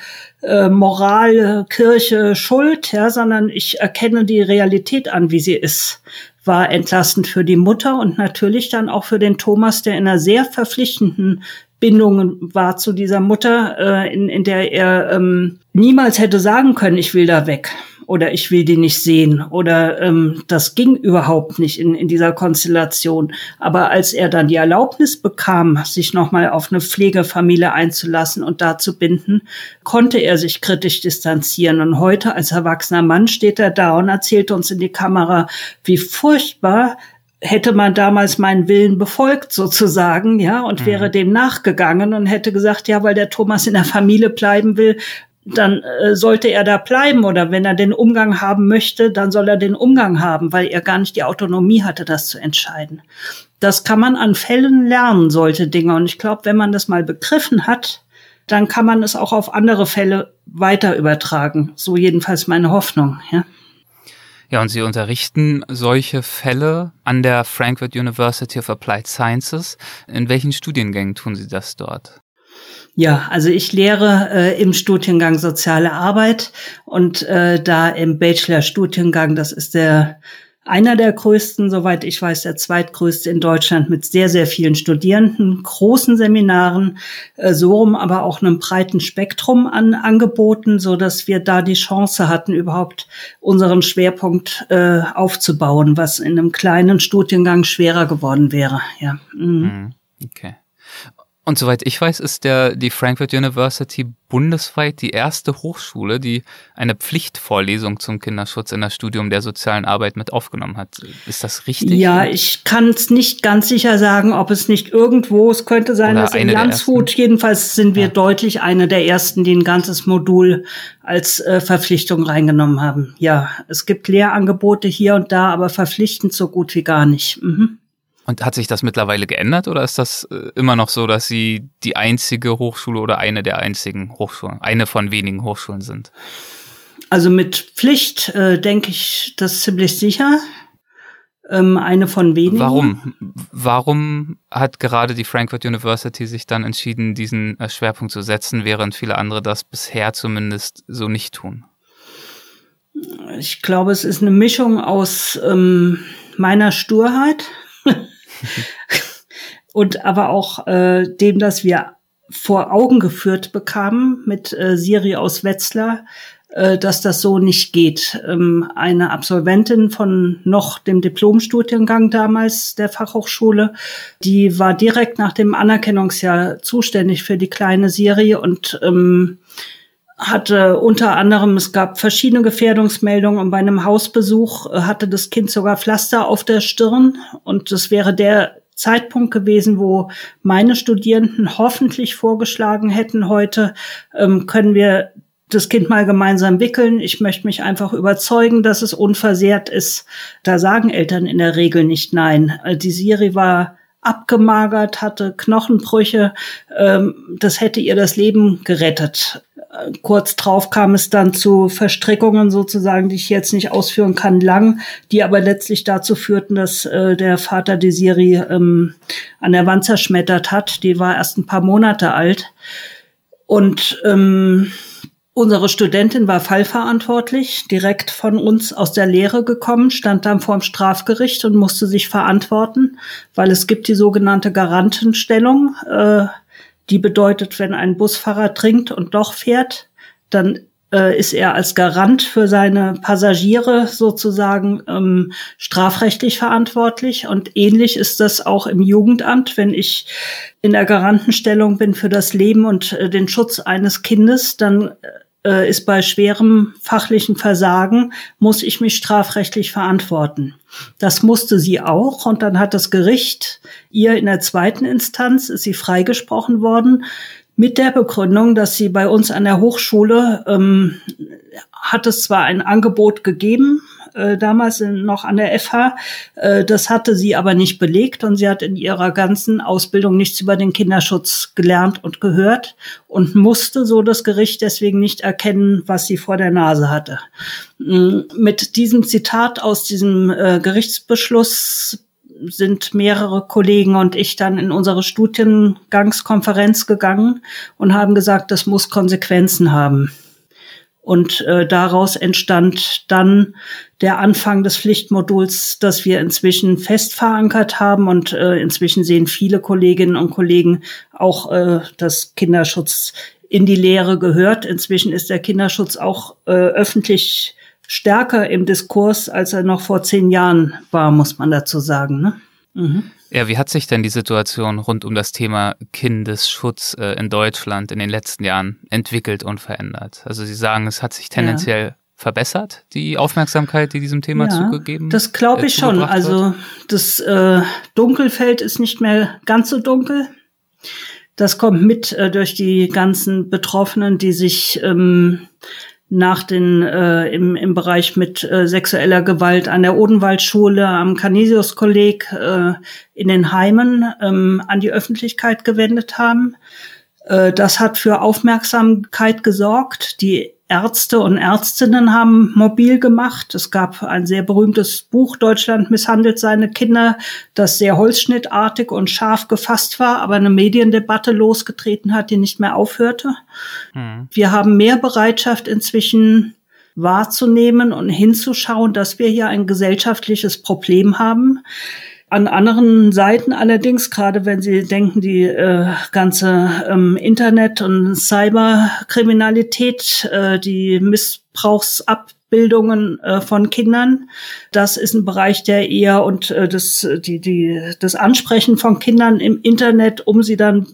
C: äh, Moral, Kirche, Schuld, ja, sondern ich erkenne die Realität an, wie sie ist, war entlastend für die Mutter und natürlich dann auch für den Thomas, der in einer sehr verpflichtenden Bindung war zu dieser Mutter, äh, in, in der er ähm, niemals hätte sagen können, ich will da weg oder ich will die nicht sehen oder ähm, das ging überhaupt nicht in, in dieser Konstellation. Aber als er dann die Erlaubnis bekam, sich nochmal auf eine Pflegefamilie einzulassen und da zu binden, konnte er sich kritisch distanzieren. Und heute als erwachsener Mann steht er da und erzählt uns in die Kamera, wie furchtbar hätte man damals meinen Willen befolgt sozusagen, ja, und mhm. wäre dem nachgegangen und hätte gesagt, ja, weil der Thomas in der Familie bleiben will, dann äh, sollte er da bleiben oder wenn er den Umgang haben möchte, dann soll er den Umgang haben, weil er gar nicht die Autonomie hatte, das zu entscheiden. Das kann man an Fällen lernen, solche Dinge. Und ich glaube, wenn man das mal begriffen hat, dann kann man es auch auf andere Fälle weiter übertragen. So jedenfalls meine Hoffnung, ja.
B: Ja, und Sie unterrichten solche Fälle an der Frankfurt University of Applied Sciences. In welchen Studiengängen tun Sie das dort?
C: Ja, also ich lehre äh, im Studiengang Soziale Arbeit und äh, da im Bachelor-Studiengang, das ist der einer der größten, soweit ich weiß, der zweitgrößte in Deutschland mit sehr, sehr vielen Studierenden, großen Seminaren, äh, so rum aber auch einem breiten Spektrum an Angeboten, so dass wir da die Chance hatten, überhaupt unseren Schwerpunkt äh, aufzubauen, was in einem kleinen Studiengang schwerer geworden wäre. Ja. Mhm.
B: mhm. Okay. Und soweit ich weiß, ist der, die Frankfurt University bundesweit die erste Hochschule, die eine Pflichtvorlesung zum Kinderschutz in das Studium der sozialen Arbeit mit aufgenommen hat. Ist das richtig?
C: Ja, ich kann es nicht ganz sicher sagen, ob es nicht irgendwo, es könnte sein, Oder dass in Landshut, jedenfalls sind wir ja. deutlich eine der ersten, die ein ganzes Modul als äh, Verpflichtung reingenommen haben. Ja, es gibt Lehrangebote hier und da, aber verpflichtend so gut wie gar nicht. Mhm.
B: Und hat sich das mittlerweile geändert oder ist das äh, immer noch so, dass Sie die einzige Hochschule oder eine der einzigen Hochschulen, eine von wenigen Hochschulen sind?
C: Also mit Pflicht äh, denke ich das ziemlich sicher. Ähm, eine von wenigen.
B: Warum? Warum hat gerade die Frankfurt University sich dann entschieden, diesen äh, Schwerpunkt zu setzen, während viele andere das bisher zumindest so nicht tun?
C: Ich glaube, es ist eine Mischung aus ähm, meiner Sturheit und aber auch äh, dem, dass wir vor Augen geführt bekamen mit äh, Siri aus Wetzlar, äh, dass das so nicht geht. Ähm, eine Absolventin von noch dem Diplomstudiengang damals der Fachhochschule, die war direkt nach dem Anerkennungsjahr zuständig für die kleine Siri und ähm, hatte unter anderem, es gab verschiedene Gefährdungsmeldungen und bei einem Hausbesuch äh, hatte das Kind sogar Pflaster auf der Stirn und das wäre der Zeitpunkt gewesen, wo meine Studierenden hoffentlich vorgeschlagen hätten, heute ähm, können wir das Kind mal gemeinsam wickeln. Ich möchte mich einfach überzeugen, dass es unversehrt ist. Da sagen Eltern in der Regel nicht nein. Äh, die Siri war abgemagert, hatte Knochenbrüche. Ähm, das hätte ihr das Leben gerettet kurz drauf kam es dann zu Verstrickungen sozusagen, die ich jetzt nicht ausführen kann, lang, die aber letztlich dazu führten, dass äh, der Vater die Siri ähm, an der Wand zerschmettert hat. Die war erst ein paar Monate alt. Und ähm, unsere Studentin war fallverantwortlich, direkt von uns aus der Lehre gekommen, stand dann vor dem Strafgericht und musste sich verantworten, weil es gibt die sogenannte Garantenstellung. Äh, die bedeutet, wenn ein Busfahrer trinkt und doch fährt, dann äh, ist er als Garant für seine Passagiere sozusagen ähm, strafrechtlich verantwortlich. Und ähnlich ist das auch im Jugendamt, wenn ich in der Garantenstellung bin für das Leben und äh, den Schutz eines Kindes, dann äh, ist bei schwerem fachlichen Versagen, muss ich mich strafrechtlich verantworten. Das musste sie auch und dann hat das Gericht ihr in der zweiten Instanz, ist sie freigesprochen worden, mit der Begründung, dass sie bei uns an der Hochschule ähm, hat es zwar ein Angebot gegeben, äh, damals noch an der FH, äh, das hatte sie aber nicht belegt und sie hat in ihrer ganzen Ausbildung nichts über den Kinderschutz gelernt und gehört und musste so das Gericht deswegen nicht erkennen, was sie vor der Nase hatte. Mm, mit diesem Zitat aus diesem äh, Gerichtsbeschluss sind mehrere Kollegen und ich dann in unsere Studiengangskonferenz gegangen und haben gesagt, das muss Konsequenzen haben. Und äh, daraus entstand dann der Anfang des Pflichtmoduls, das wir inzwischen fest verankert haben. Und äh, inzwischen sehen viele Kolleginnen und Kollegen auch, äh, dass Kinderschutz in die Lehre gehört. Inzwischen ist der Kinderschutz auch äh, öffentlich stärker im Diskurs, als er noch vor zehn Jahren war, muss man dazu sagen. Ne?
B: Mhm. Ja, wie hat sich denn die Situation rund um das Thema Kindesschutz äh, in Deutschland in den letzten Jahren entwickelt und verändert? Also Sie sagen, es hat sich tendenziell ja. verbessert, die Aufmerksamkeit, die diesem Thema ja, zugegeben
C: Das glaube ich äh, schon. Also das äh, Dunkelfeld ist nicht mehr ganz so dunkel. Das kommt mit äh, durch die ganzen Betroffenen, die sich ähm, nach den äh, im, im Bereich mit äh, sexueller Gewalt an der Odenwaldschule, am Canisius-Kolleg äh, in den Heimen ähm, an die Öffentlichkeit gewendet haben. Äh, das hat für Aufmerksamkeit gesorgt. Die Ärzte und Ärztinnen haben mobil gemacht. Es gab ein sehr berühmtes Buch, Deutschland misshandelt seine Kinder, das sehr holzschnittartig und scharf gefasst war, aber eine Mediendebatte losgetreten hat, die nicht mehr aufhörte. Mhm. Wir haben mehr Bereitschaft inzwischen wahrzunehmen und hinzuschauen, dass wir hier ein gesellschaftliches Problem haben. An anderen Seiten allerdings, gerade wenn Sie denken, die äh, ganze ähm, Internet- und Cyberkriminalität, äh, die Missbrauchsabbildungen äh, von Kindern, das ist ein Bereich, der eher und äh, das, die, die, das Ansprechen von Kindern im Internet, um sie dann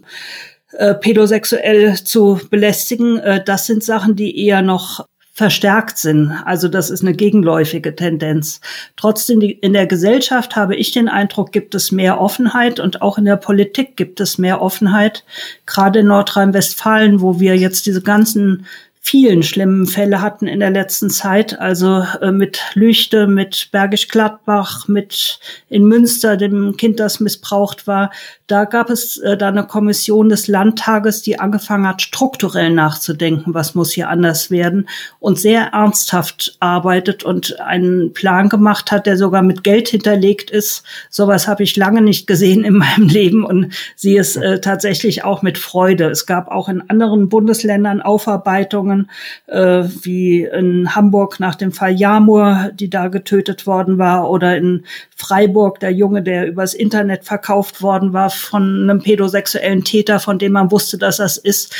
C: äh, pädosexuell zu belästigen, äh, das sind Sachen, die eher noch verstärkt sind. Also das ist eine gegenläufige Tendenz. Trotzdem in der Gesellschaft habe ich den Eindruck, gibt es mehr Offenheit und auch in der Politik gibt es mehr Offenheit. Gerade in Nordrhein-Westfalen, wo wir jetzt diese ganzen vielen schlimmen Fälle hatten in der letzten Zeit, also äh, mit Lüchte, mit Bergisch Gladbach, mit in Münster, dem Kind, das missbraucht war. Da gab es äh, da eine Kommission des Landtages, die angefangen hat, strukturell nachzudenken, was muss hier anders werden und sehr ernsthaft arbeitet und einen Plan gemacht hat, der sogar mit Geld hinterlegt ist. Sowas habe ich lange nicht gesehen in meinem Leben und sehe es äh, tatsächlich auch mit Freude. Es gab auch in anderen Bundesländern Aufarbeitungen äh, wie in Hamburg nach dem Fall Jamur, die da getötet worden war, oder in Freiburg der Junge, der übers Internet verkauft worden war von einem pädosexuellen Täter, von dem man wusste, dass das ist.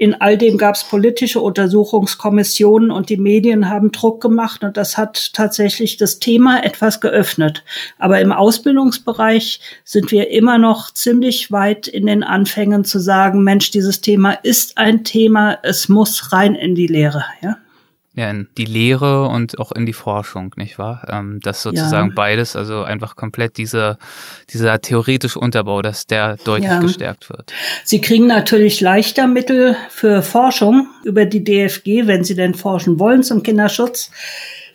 C: In all dem gab es politische Untersuchungskommissionen und die Medien haben Druck gemacht und das hat tatsächlich das Thema etwas geöffnet. Aber im Ausbildungsbereich sind wir immer noch ziemlich weit in den Anfängen zu sagen, Mensch, dieses Thema ist ein Thema, es muss rein in die Lehre. Ja?
B: Ja, in die Lehre und auch in die Forschung, nicht wahr? Ähm, das sozusagen ja. beides, also einfach komplett diese, dieser theoretische Unterbau, dass der deutlich ja. gestärkt wird.
C: Sie kriegen natürlich leichter Mittel für Forschung über die DFG, wenn Sie denn forschen wollen zum Kinderschutz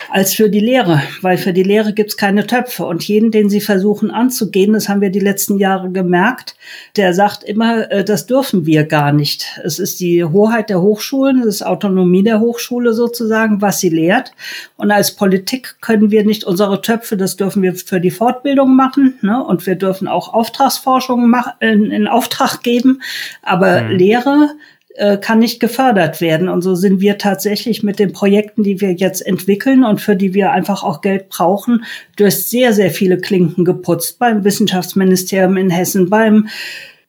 C: als für die Lehre, weil für die Lehre gibt's keine Töpfe. Und jeden, den sie versuchen anzugehen, das haben wir die letzten Jahre gemerkt, der sagt immer, äh, das dürfen wir gar nicht. Es ist die Hoheit der Hochschulen, es ist Autonomie der Hochschule sozusagen, was sie lehrt. Und als Politik können wir nicht unsere Töpfe, das dürfen wir für die Fortbildung machen. Ne? Und wir dürfen auch Auftragsforschung in, in Auftrag geben. Aber mhm. Lehre äh, kann nicht gefördert werden. Und so sind wir tatsächlich mit den Projekten, die wir jetzt entwickeln und für die wir einfach auch Geld brauchen, durch sehr, sehr viele Klinken geputzt. Beim Wissenschaftsministerium in Hessen, beim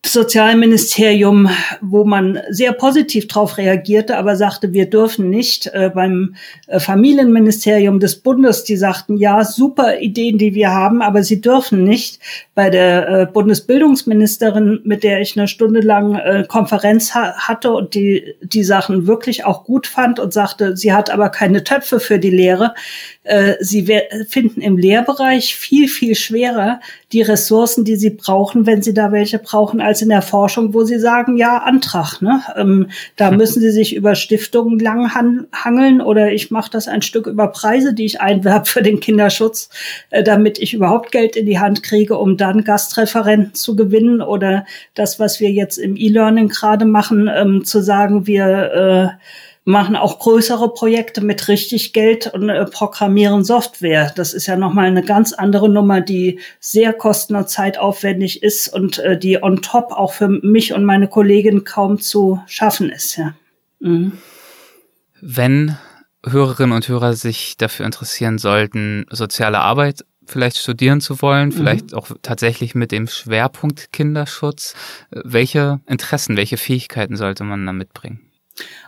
C: Sozialministerium, wo man sehr positiv darauf reagierte, aber sagte, wir dürfen nicht. Äh, beim äh, Familienministerium des Bundes, die sagten, ja, super Ideen, die wir haben, aber sie dürfen nicht. Bei der äh, Bundesbildungsministerin, mit der ich eine Stunde lang äh, Konferenz ha hatte und die die Sachen wirklich auch gut fand und sagte, sie hat aber keine Töpfe für die Lehre. Äh, sie finden im Lehrbereich viel, viel schwerer die Ressourcen, die sie brauchen, wenn sie da welche brauchen, als in der Forschung, wo sie sagen, ja, Antrag. Ne? Ähm, da müssen sie sich über Stiftungen lang han hangeln oder ich mache das ein Stück über Preise, die ich einwerbe für den Kinderschutz, äh, damit ich überhaupt Geld in die Hand kriege, um dann Gastreferenten zu gewinnen oder das, was wir jetzt im E-Learning gerade machen, ähm, zu sagen, wir äh, machen auch größere Projekte mit richtig Geld und äh, programmieren Software. Das ist ja nochmal eine ganz andere Nummer, die sehr kosten- und zeitaufwendig ist und äh, die on top auch für mich und meine Kollegin kaum zu schaffen ist. Ja. Mhm.
B: Wenn Hörerinnen und Hörer sich dafür interessieren sollten, soziale Arbeit vielleicht studieren zu wollen, mhm. vielleicht mhm. auch tatsächlich mit dem Schwerpunkt Kinderschutz. Äh, welche Interessen, welche Fähigkeiten sollte man da mitbringen?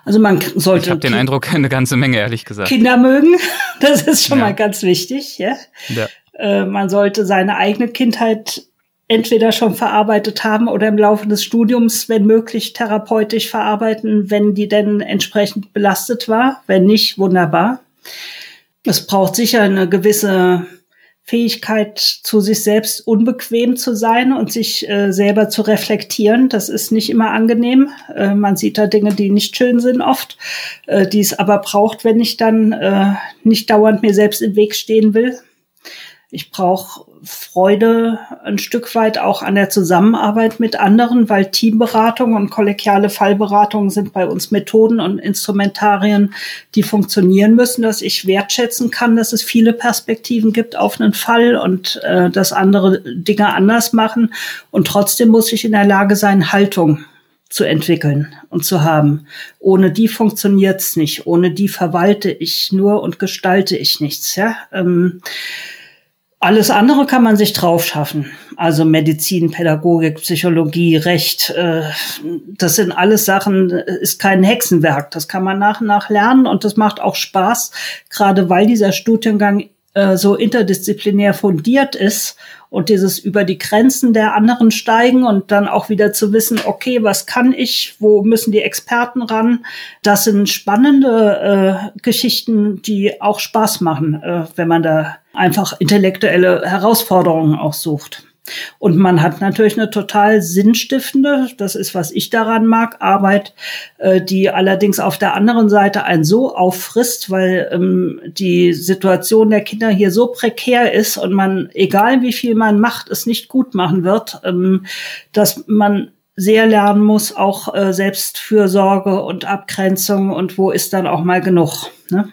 C: Also man sollte.
B: Ich habe den Eindruck, eine ganze Menge, ehrlich gesagt.
C: Kinder mögen, das ist schon ja. mal ganz wichtig. Ja? ja. Äh, man sollte seine eigene Kindheit entweder schon verarbeitet haben oder im Laufe des Studiums, wenn möglich, therapeutisch verarbeiten, wenn die denn entsprechend belastet war. Wenn nicht, wunderbar. Es braucht sicher eine gewisse Fähigkeit, zu sich selbst unbequem zu sein und sich äh, selber zu reflektieren. Das ist nicht immer angenehm. Äh, man sieht da Dinge, die nicht schön sind oft, äh, die es aber braucht, wenn ich dann äh, nicht dauernd mir selbst im Weg stehen will. Ich brauche Freude ein Stück weit auch an der Zusammenarbeit mit anderen, weil Teamberatung und kollegiale Fallberatung sind bei uns Methoden und Instrumentarien, die funktionieren müssen, dass ich wertschätzen kann, dass es viele Perspektiven gibt auf einen Fall und äh, dass andere Dinge anders machen. Und trotzdem muss ich in der Lage sein, Haltung zu entwickeln und zu haben. Ohne die funktioniert's nicht. Ohne die verwalte ich nur und gestalte ich nichts. Ja. Ähm, alles andere kann man sich drauf schaffen. Also Medizin, Pädagogik, Psychologie, Recht, äh, das sind alles Sachen, ist kein Hexenwerk. Das kann man nach und nach lernen und das macht auch Spaß, gerade weil dieser Studiengang äh, so interdisziplinär fundiert ist und dieses über die Grenzen der anderen steigen und dann auch wieder zu wissen, okay, was kann ich, wo müssen die Experten ran? Das sind spannende äh, Geschichten, die auch Spaß machen, äh, wenn man da einfach intellektuelle Herausforderungen auch sucht. Und man hat natürlich eine total sinnstiftende, das ist, was ich daran mag, Arbeit, äh, die allerdings auf der anderen Seite einen so auffrisst, weil ähm, die Situation der Kinder hier so prekär ist und man, egal wie viel man macht, es nicht gut machen wird, ähm, dass man sehr lernen muss, auch äh, Selbstfürsorge und Abgrenzung und wo ist dann auch mal genug. Ne?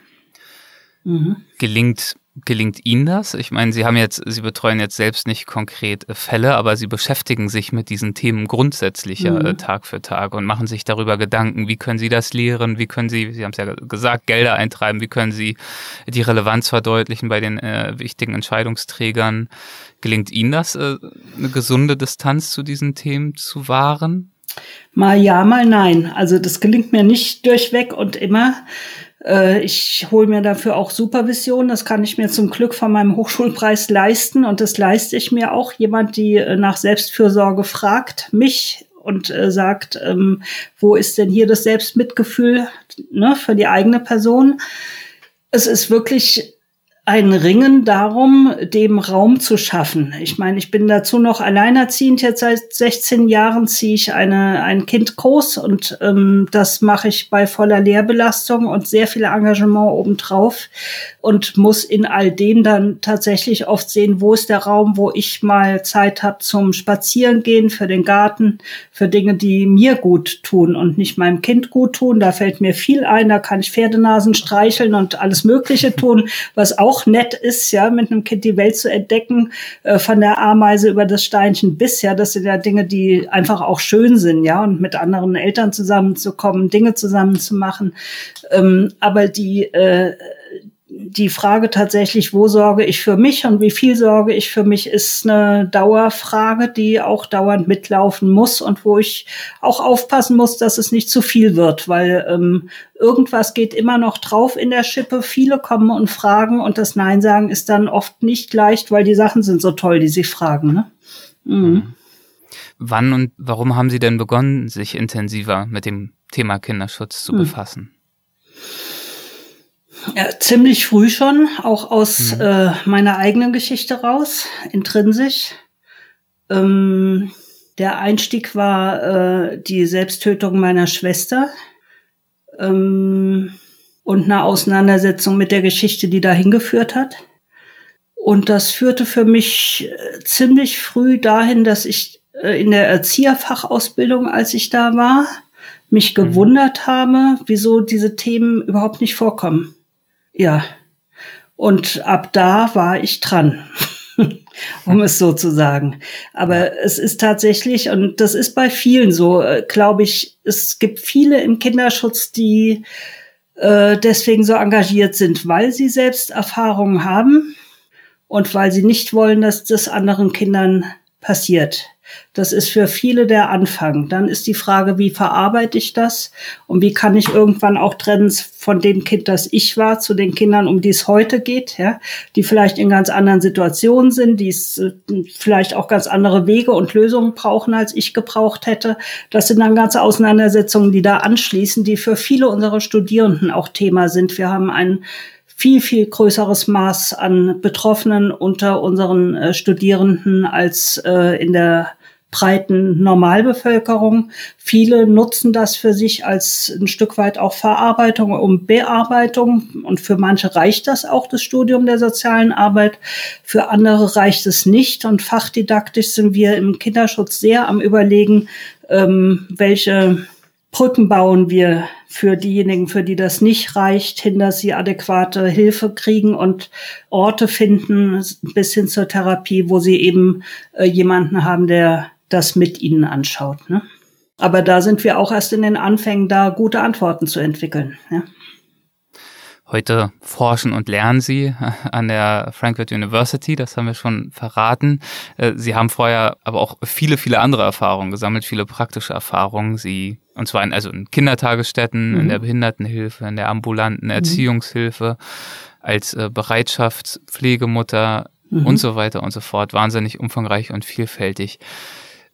B: Mhm. Gelingt Gelingt Ihnen das? Ich meine, Sie haben jetzt, Sie betreuen jetzt selbst nicht konkret äh, Fälle, aber Sie beschäftigen sich mit diesen Themen grundsätzlicher mhm. Äh, Tag für Tag und machen sich darüber Gedanken, wie können Sie das lehren, wie können Sie, Sie haben es ja gesagt, Gelder eintreiben, wie können Sie die Relevanz verdeutlichen bei den äh, wichtigen Entscheidungsträgern. Gelingt Ihnen das, äh, eine gesunde Distanz zu diesen Themen zu wahren?
C: Mal ja, mal nein. Also das gelingt mir nicht durchweg und immer. Äh, ich hole mir dafür auch Supervision. Das kann ich mir zum Glück von meinem Hochschulpreis leisten. Und das leiste ich mir auch. Jemand, die äh, nach Selbstfürsorge fragt, mich und äh, sagt, ähm, wo ist denn hier das Selbstmitgefühl ne, für die eigene Person? Es ist wirklich ein Ringen darum, dem Raum zu schaffen. Ich meine, ich bin dazu noch alleinerziehend. Jetzt seit 16 Jahren ziehe ich eine, ein Kind groß und ähm, das mache ich bei voller Lehrbelastung und sehr viel Engagement obendrauf und muss in all dem dann tatsächlich oft sehen, wo ist der Raum, wo ich mal Zeit habe zum Spazierengehen, für den Garten, für Dinge, die mir gut tun und nicht meinem Kind gut tun. Da fällt mir viel ein, da kann ich Pferdenasen streicheln und alles Mögliche tun, was auch auch nett ist, ja, mit einem Kind die Welt zu entdecken, äh, von der Ameise über das Steinchen bis, ja, das sind ja Dinge, die einfach auch schön sind, ja, und mit anderen Eltern zusammenzukommen, Dinge zusammen zu machen. Ähm, aber die, äh, die Frage tatsächlich, wo sorge ich für mich und wie viel sorge ich für mich, ist eine Dauerfrage, die auch dauernd mitlaufen muss und wo ich auch aufpassen muss, dass es nicht zu viel wird, weil ähm, irgendwas geht immer noch drauf in der Schippe. Viele kommen und fragen und das Nein sagen ist dann oft nicht leicht, weil die Sachen sind so toll, die sie fragen. Ne? Mhm.
B: Wann und warum haben Sie denn begonnen, sich intensiver mit dem Thema Kinderschutz zu mhm. befassen?
C: Ja, ziemlich früh schon, auch aus mhm. äh, meiner eigenen Geschichte raus, intrinsisch. Ähm, der Einstieg war äh, die Selbsttötung meiner Schwester ähm, und eine Auseinandersetzung mit der Geschichte, die dahin geführt hat. Und das führte für mich äh, ziemlich früh dahin, dass ich äh, in der Erzieherfachausbildung, als ich da war, mich mhm. gewundert habe, wieso diese Themen überhaupt nicht vorkommen. Ja. Und ab da war ich dran, um es so zu sagen. Aber es ist tatsächlich, und das ist bei vielen so, äh, glaube ich, es gibt viele im Kinderschutz, die äh, deswegen so engagiert sind, weil sie selbst Erfahrungen haben und weil sie nicht wollen, dass das anderen Kindern passiert. Das ist für viele der Anfang. Dann ist die Frage, wie verarbeite ich das und wie kann ich irgendwann auch trennen von dem Kind, das ich war, zu den Kindern, um die es heute geht, ja, die vielleicht in ganz anderen Situationen sind, die äh, vielleicht auch ganz andere Wege und Lösungen brauchen, als ich gebraucht hätte. Das sind dann ganze Auseinandersetzungen, die da anschließen, die für viele unserer Studierenden auch Thema sind. Wir haben ein viel, viel größeres Maß an Betroffenen unter unseren äh, Studierenden als äh, in der breiten Normalbevölkerung. Viele nutzen das für sich als ein Stück weit auch Verarbeitung und Bearbeitung. Und für manche reicht das auch, das Studium der sozialen Arbeit. Für andere reicht es nicht. Und fachdidaktisch sind wir im Kinderschutz sehr am Überlegen, ähm, welche Brücken bauen wir für diejenigen, für die das nicht reicht, hin, dass sie adäquate Hilfe kriegen und Orte finden bis hin zur Therapie, wo sie eben äh, jemanden haben, der das mit ihnen anschaut. Ne? Aber da sind wir auch erst in den Anfängen, da gute Antworten zu entwickeln. Ja?
B: Heute forschen und lernen Sie an der Frankfurt University, das haben wir schon verraten. Äh, Sie haben vorher aber auch viele, viele andere Erfahrungen gesammelt, viele praktische Erfahrungen. Sie, und zwar in, also in Kindertagesstätten, mhm. in der Behindertenhilfe, in der ambulanten mhm. Erziehungshilfe, als äh, Bereitschaftspflegemutter mhm. und so weiter und so fort. Wahnsinnig umfangreich und vielfältig.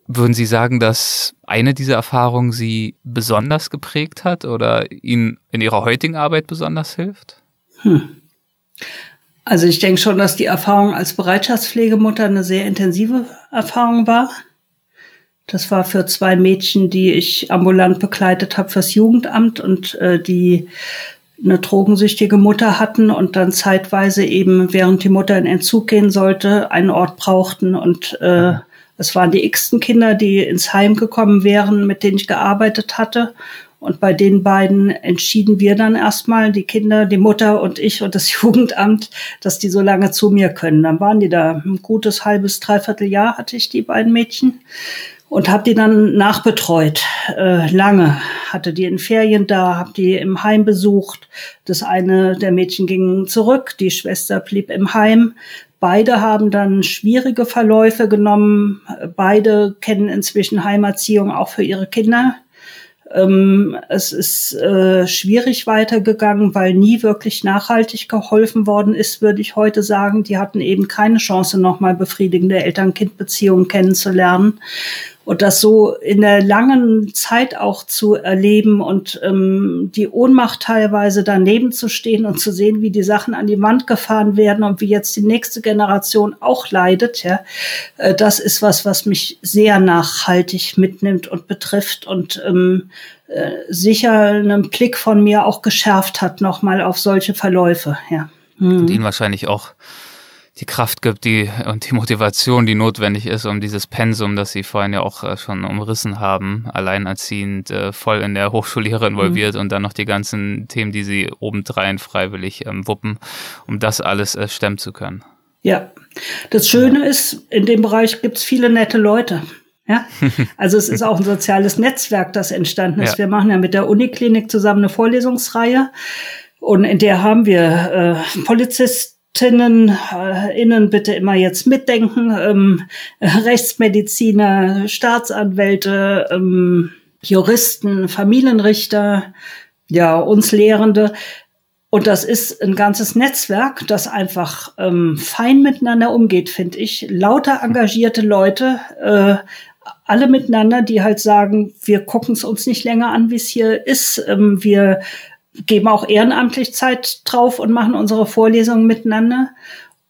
B: Würden Sie sagen, dass eine dieser Erfahrungen Sie besonders geprägt hat oder Ihnen in Ihrer heutigen Arbeit besonders hilft? Hm.
C: Also ich denke schon, dass die Erfahrung als Bereitschaftspflegemutter eine sehr intensive Erfahrung war. Das war für zwei Mädchen, die ich ambulant begleitet habe fürs Jugendamt und äh, die eine drogensüchtige Mutter hatten und dann zeitweise eben, während die Mutter in Entzug gehen sollte, einen Ort brauchten und äh, es waren die x-ten Kinder, die ins Heim gekommen wären, mit denen ich gearbeitet hatte. Und bei den beiden entschieden wir dann erstmal, die Kinder, die Mutter und ich und das Jugendamt, dass die so lange zu mir können. Dann waren die da ein gutes halbes, dreiviertel Jahr hatte ich die beiden Mädchen und habe die dann nachbetreut. Äh, lange hatte die in Ferien da, habe die im Heim besucht. Das eine der Mädchen ging zurück, die Schwester blieb im Heim. Beide haben dann schwierige Verläufe genommen. Beide kennen inzwischen Heimerziehung auch für ihre Kinder. Ähm, es ist äh, schwierig weitergegangen, weil nie wirklich nachhaltig geholfen worden ist, würde ich heute sagen. Die hatten eben keine Chance, nochmal befriedigende Eltern-Kind-Beziehungen kennenzulernen. Und das so in der langen Zeit auch zu erleben und ähm, die Ohnmacht teilweise daneben zu stehen und zu sehen, wie die Sachen an die Wand gefahren werden und wie jetzt die nächste Generation auch leidet, ja, äh, das ist was, was mich sehr nachhaltig mitnimmt und betrifft und ähm, äh, sicher einen Blick von mir auch geschärft hat nochmal auf solche Verläufe, ja.
B: Hm. Und Ihnen wahrscheinlich auch die Kraft gibt, die und die Motivation, die notwendig ist, um dieses Pensum, das Sie vorhin ja auch äh, schon umrissen haben, alleinerziehend äh, voll in der Hochschullehre involviert mhm. und dann noch die ganzen Themen, die Sie obendrein freiwillig ähm, wuppen, um das alles äh, stemmen zu können.
C: Ja, das Schöne ja. ist, in dem Bereich gibt's viele nette Leute. Ja, also es ist auch ein soziales Netzwerk, das entstanden ist. Ja. Wir machen ja mit der Uniklinik zusammen eine Vorlesungsreihe Und in der haben wir äh, Polizistinnen, äh, innen bitte immer jetzt mitdenken, ähm, Rechtsmediziner, Staatsanwälte, ähm, Juristen, Familienrichter, ja, uns Lehrende. Und das ist ein ganzes Netzwerk, das einfach ähm, fein miteinander umgeht, finde ich. Lauter engagierte Leute, äh, alle miteinander, die halt sagen, wir gucken es uns nicht länger an, wie es hier ist. Ähm, wir geben auch ehrenamtlich Zeit drauf und machen unsere Vorlesungen miteinander.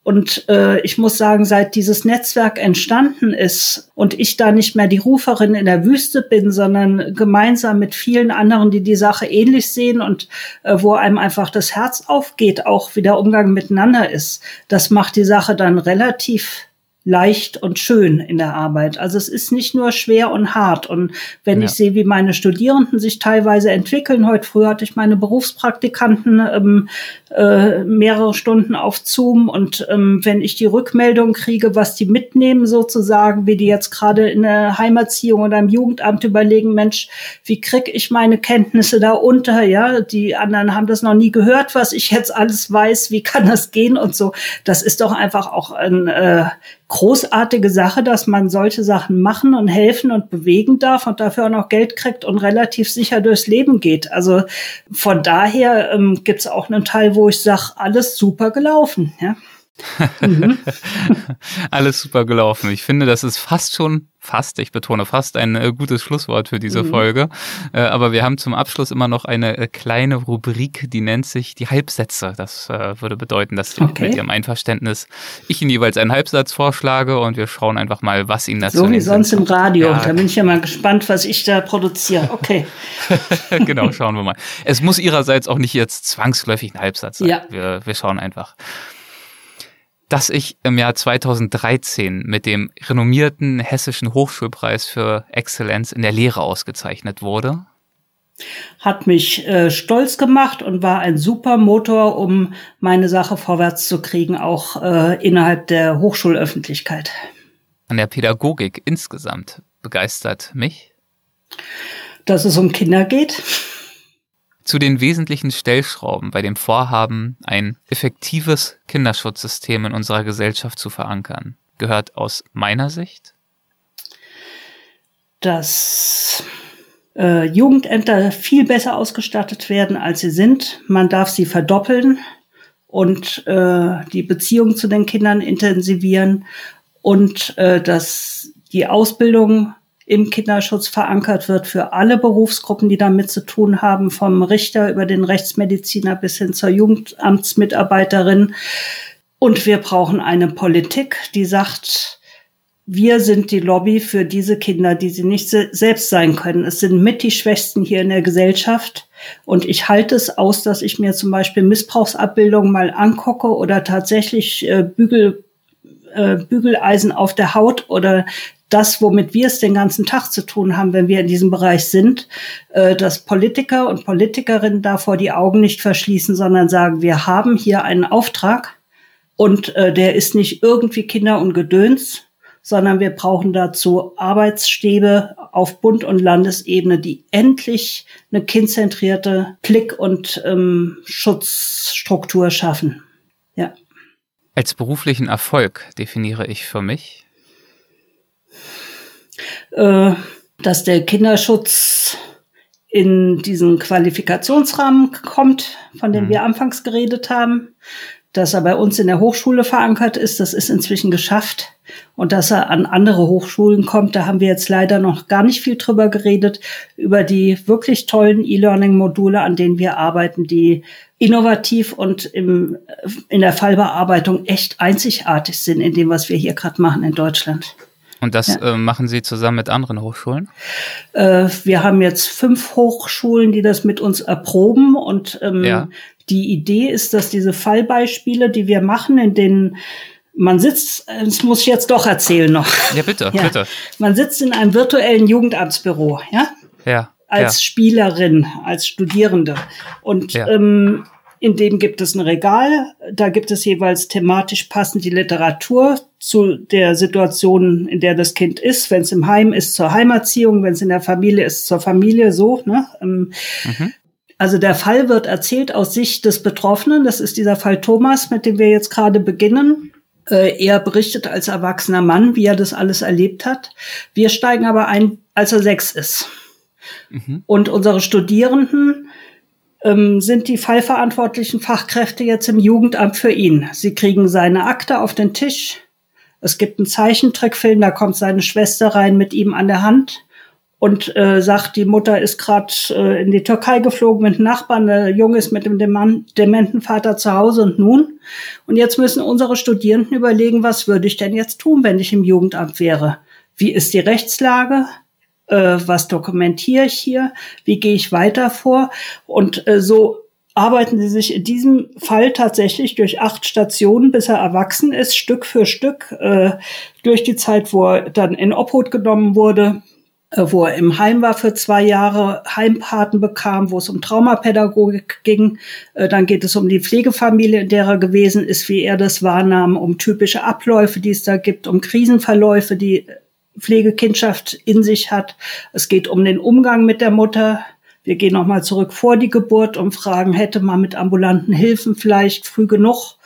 C: Und äh, ich muss sagen, seit dieses Netzwerk entstanden ist und ich da nicht mehr die Ruferin in der Wüste bin, sondern gemeinsam mit vielen anderen, die die Sache ähnlich sehen und äh, wo einem einfach das Herz aufgeht, auch wie der Umgang miteinander ist, das macht die Sache dann relativ leicht und schön in der Arbeit. Also es ist nicht nur schwer und hart. Und wenn ja. ich sehe, wie meine Studierenden sich teilweise entwickeln, heute früh hatte ich meine Berufspraktikanten ähm, äh, mehrere Stunden auf Zoom und ähm, wenn ich die Rückmeldung kriege, was die mitnehmen sozusagen, wie die jetzt gerade in der Heimerziehung oder im Jugendamt überlegen, Mensch, wie krieg ich meine Kenntnisse da unter? Ja, die anderen haben das noch nie gehört, was ich jetzt alles weiß, wie kann das gehen und so. Das ist doch einfach auch ein äh, großartige Sache, dass man solche Sachen machen und helfen und bewegen darf und dafür auch noch Geld kriegt und relativ sicher durchs Leben geht. Also von daher ähm, gibt es auch einen Teil, wo ich sage, alles super gelaufen. Ja.
B: Mhm. Alles super gelaufen. Ich finde, das ist fast schon, fast, ich betone fast, ein äh, gutes Schlusswort für diese mhm. Folge. Äh, aber wir haben zum Abschluss immer noch eine äh, kleine Rubrik, die nennt sich die Halbsätze. Das äh, würde bedeuten, dass okay. mit Ihrem Einverständnis ich Ihnen jeweils einen Halbsatz vorschlage und wir schauen einfach mal, was Ihnen dazu
C: So wie sonst im Radio. Ja. Da bin ich ja mal gespannt, was ich da produziere. Okay.
B: genau, schauen wir mal. Es muss Ihrerseits auch nicht jetzt zwangsläufig ein Halbsatz sein. Ja. Wir, wir schauen einfach dass ich im Jahr 2013 mit dem renommierten Hessischen Hochschulpreis für Exzellenz in der Lehre ausgezeichnet wurde.
C: Hat mich äh, stolz gemacht und war ein super Motor, um meine Sache vorwärts zu kriegen, auch äh, innerhalb der Hochschulöffentlichkeit.
B: An der Pädagogik insgesamt begeistert mich?
C: Dass es um Kinder geht
B: zu den wesentlichen Stellschrauben bei dem Vorhaben, ein effektives Kinderschutzsystem in unserer Gesellschaft zu verankern, gehört aus meiner Sicht,
C: dass äh, Jugendämter viel besser ausgestattet werden, als sie sind. Man darf sie verdoppeln und äh, die Beziehung zu den Kindern intensivieren und äh, dass die Ausbildung im Kinderschutz verankert wird für alle Berufsgruppen, die damit zu tun haben, vom Richter über den Rechtsmediziner bis hin zur Jugendamtsmitarbeiterin. Und wir brauchen eine Politik, die sagt, wir sind die Lobby für diese Kinder, die sie nicht se selbst sein können. Es sind mit die Schwächsten hier in der Gesellschaft. Und ich halte es aus, dass ich mir zum Beispiel Missbrauchsabbildungen mal angucke oder tatsächlich äh, Bügel, äh, Bügeleisen auf der Haut oder das, womit wir es den ganzen Tag zu tun haben, wenn wir in diesem Bereich sind, äh, dass Politiker und Politikerinnen davor die Augen nicht verschließen, sondern sagen, wir haben hier einen Auftrag und äh, der ist nicht irgendwie Kinder und Gedöns, sondern wir brauchen dazu Arbeitsstäbe auf Bund- und Landesebene, die endlich eine kindzentrierte Blick- und ähm, Schutzstruktur schaffen. Ja.
B: Als beruflichen Erfolg definiere ich für mich,
C: äh, dass der Kinderschutz in diesen Qualifikationsrahmen kommt, von dem mhm. wir anfangs geredet haben, dass er bei uns in der Hochschule verankert ist, das ist inzwischen geschafft. Und dass er an andere Hochschulen kommt, da haben wir jetzt leider noch gar nicht viel drüber geredet, über die wirklich tollen E-Learning-Module, an denen wir arbeiten, die innovativ und im, in der Fallbearbeitung echt einzigartig sind in dem, was wir hier gerade machen in Deutschland.
B: Und das ja. äh, machen Sie zusammen mit anderen Hochschulen?
C: Äh, wir haben jetzt fünf Hochschulen, die das mit uns erproben. Und ähm, ja. die Idee ist, dass diese Fallbeispiele, die wir machen, in denen man sitzt, das muss ich jetzt doch erzählen noch.
B: Ja, bitte, ja. bitte.
C: Man sitzt in einem virtuellen Jugendamtsbüro, ja?
B: Ja.
C: Als. Spielerin, als Studierende. Und ähm, in dem gibt es ein Regal, da gibt es jeweils thematisch passend die Literatur zu der Situation, in der das Kind ist. Wenn es im Heim ist, zur Heimerziehung, wenn es in der Familie ist, zur Familie, so. Ne? Ähm, mhm. Also der Fall wird erzählt aus Sicht des Betroffenen. Das ist dieser Fall Thomas, mit dem wir jetzt gerade beginnen. Äh, er berichtet als erwachsener Mann, wie er das alles erlebt hat. Wir steigen aber ein, als er sechs ist. Mhm. Und unsere Studierenden ähm, sind die fallverantwortlichen Fachkräfte jetzt im Jugendamt für ihn. Sie kriegen seine Akte auf den Tisch. Es gibt einen Zeichentrickfilm, da kommt seine Schwester rein mit ihm an der Hand und äh, sagt, die Mutter ist gerade äh, in die Türkei geflogen mit Nachbarn, der Junge ist mit dem dementen Vater zu Hause und nun. Und jetzt müssen unsere Studierenden überlegen, was würde ich denn jetzt tun, wenn ich im Jugendamt wäre? Wie ist die Rechtslage? Äh, was dokumentiere ich hier? Wie gehe ich weiter vor? Und äh, so arbeiten sie sich in diesem Fall tatsächlich durch acht Stationen, bis er erwachsen ist, Stück für Stück, äh, durch die Zeit, wo er dann in Obhut genommen wurde, äh, wo er im Heim war für zwei Jahre, Heimpaten bekam, wo es um Traumapädagogik ging. Äh, dann geht es um die Pflegefamilie, in der er gewesen ist, wie er das wahrnahm, um typische Abläufe, die es da gibt, um Krisenverläufe, die Pflegekindschaft in sich hat. Es geht um den Umgang mit der Mutter. Wir gehen nochmal zurück vor die Geburt und fragen, hätte man mit ambulanten Hilfen vielleicht früh genug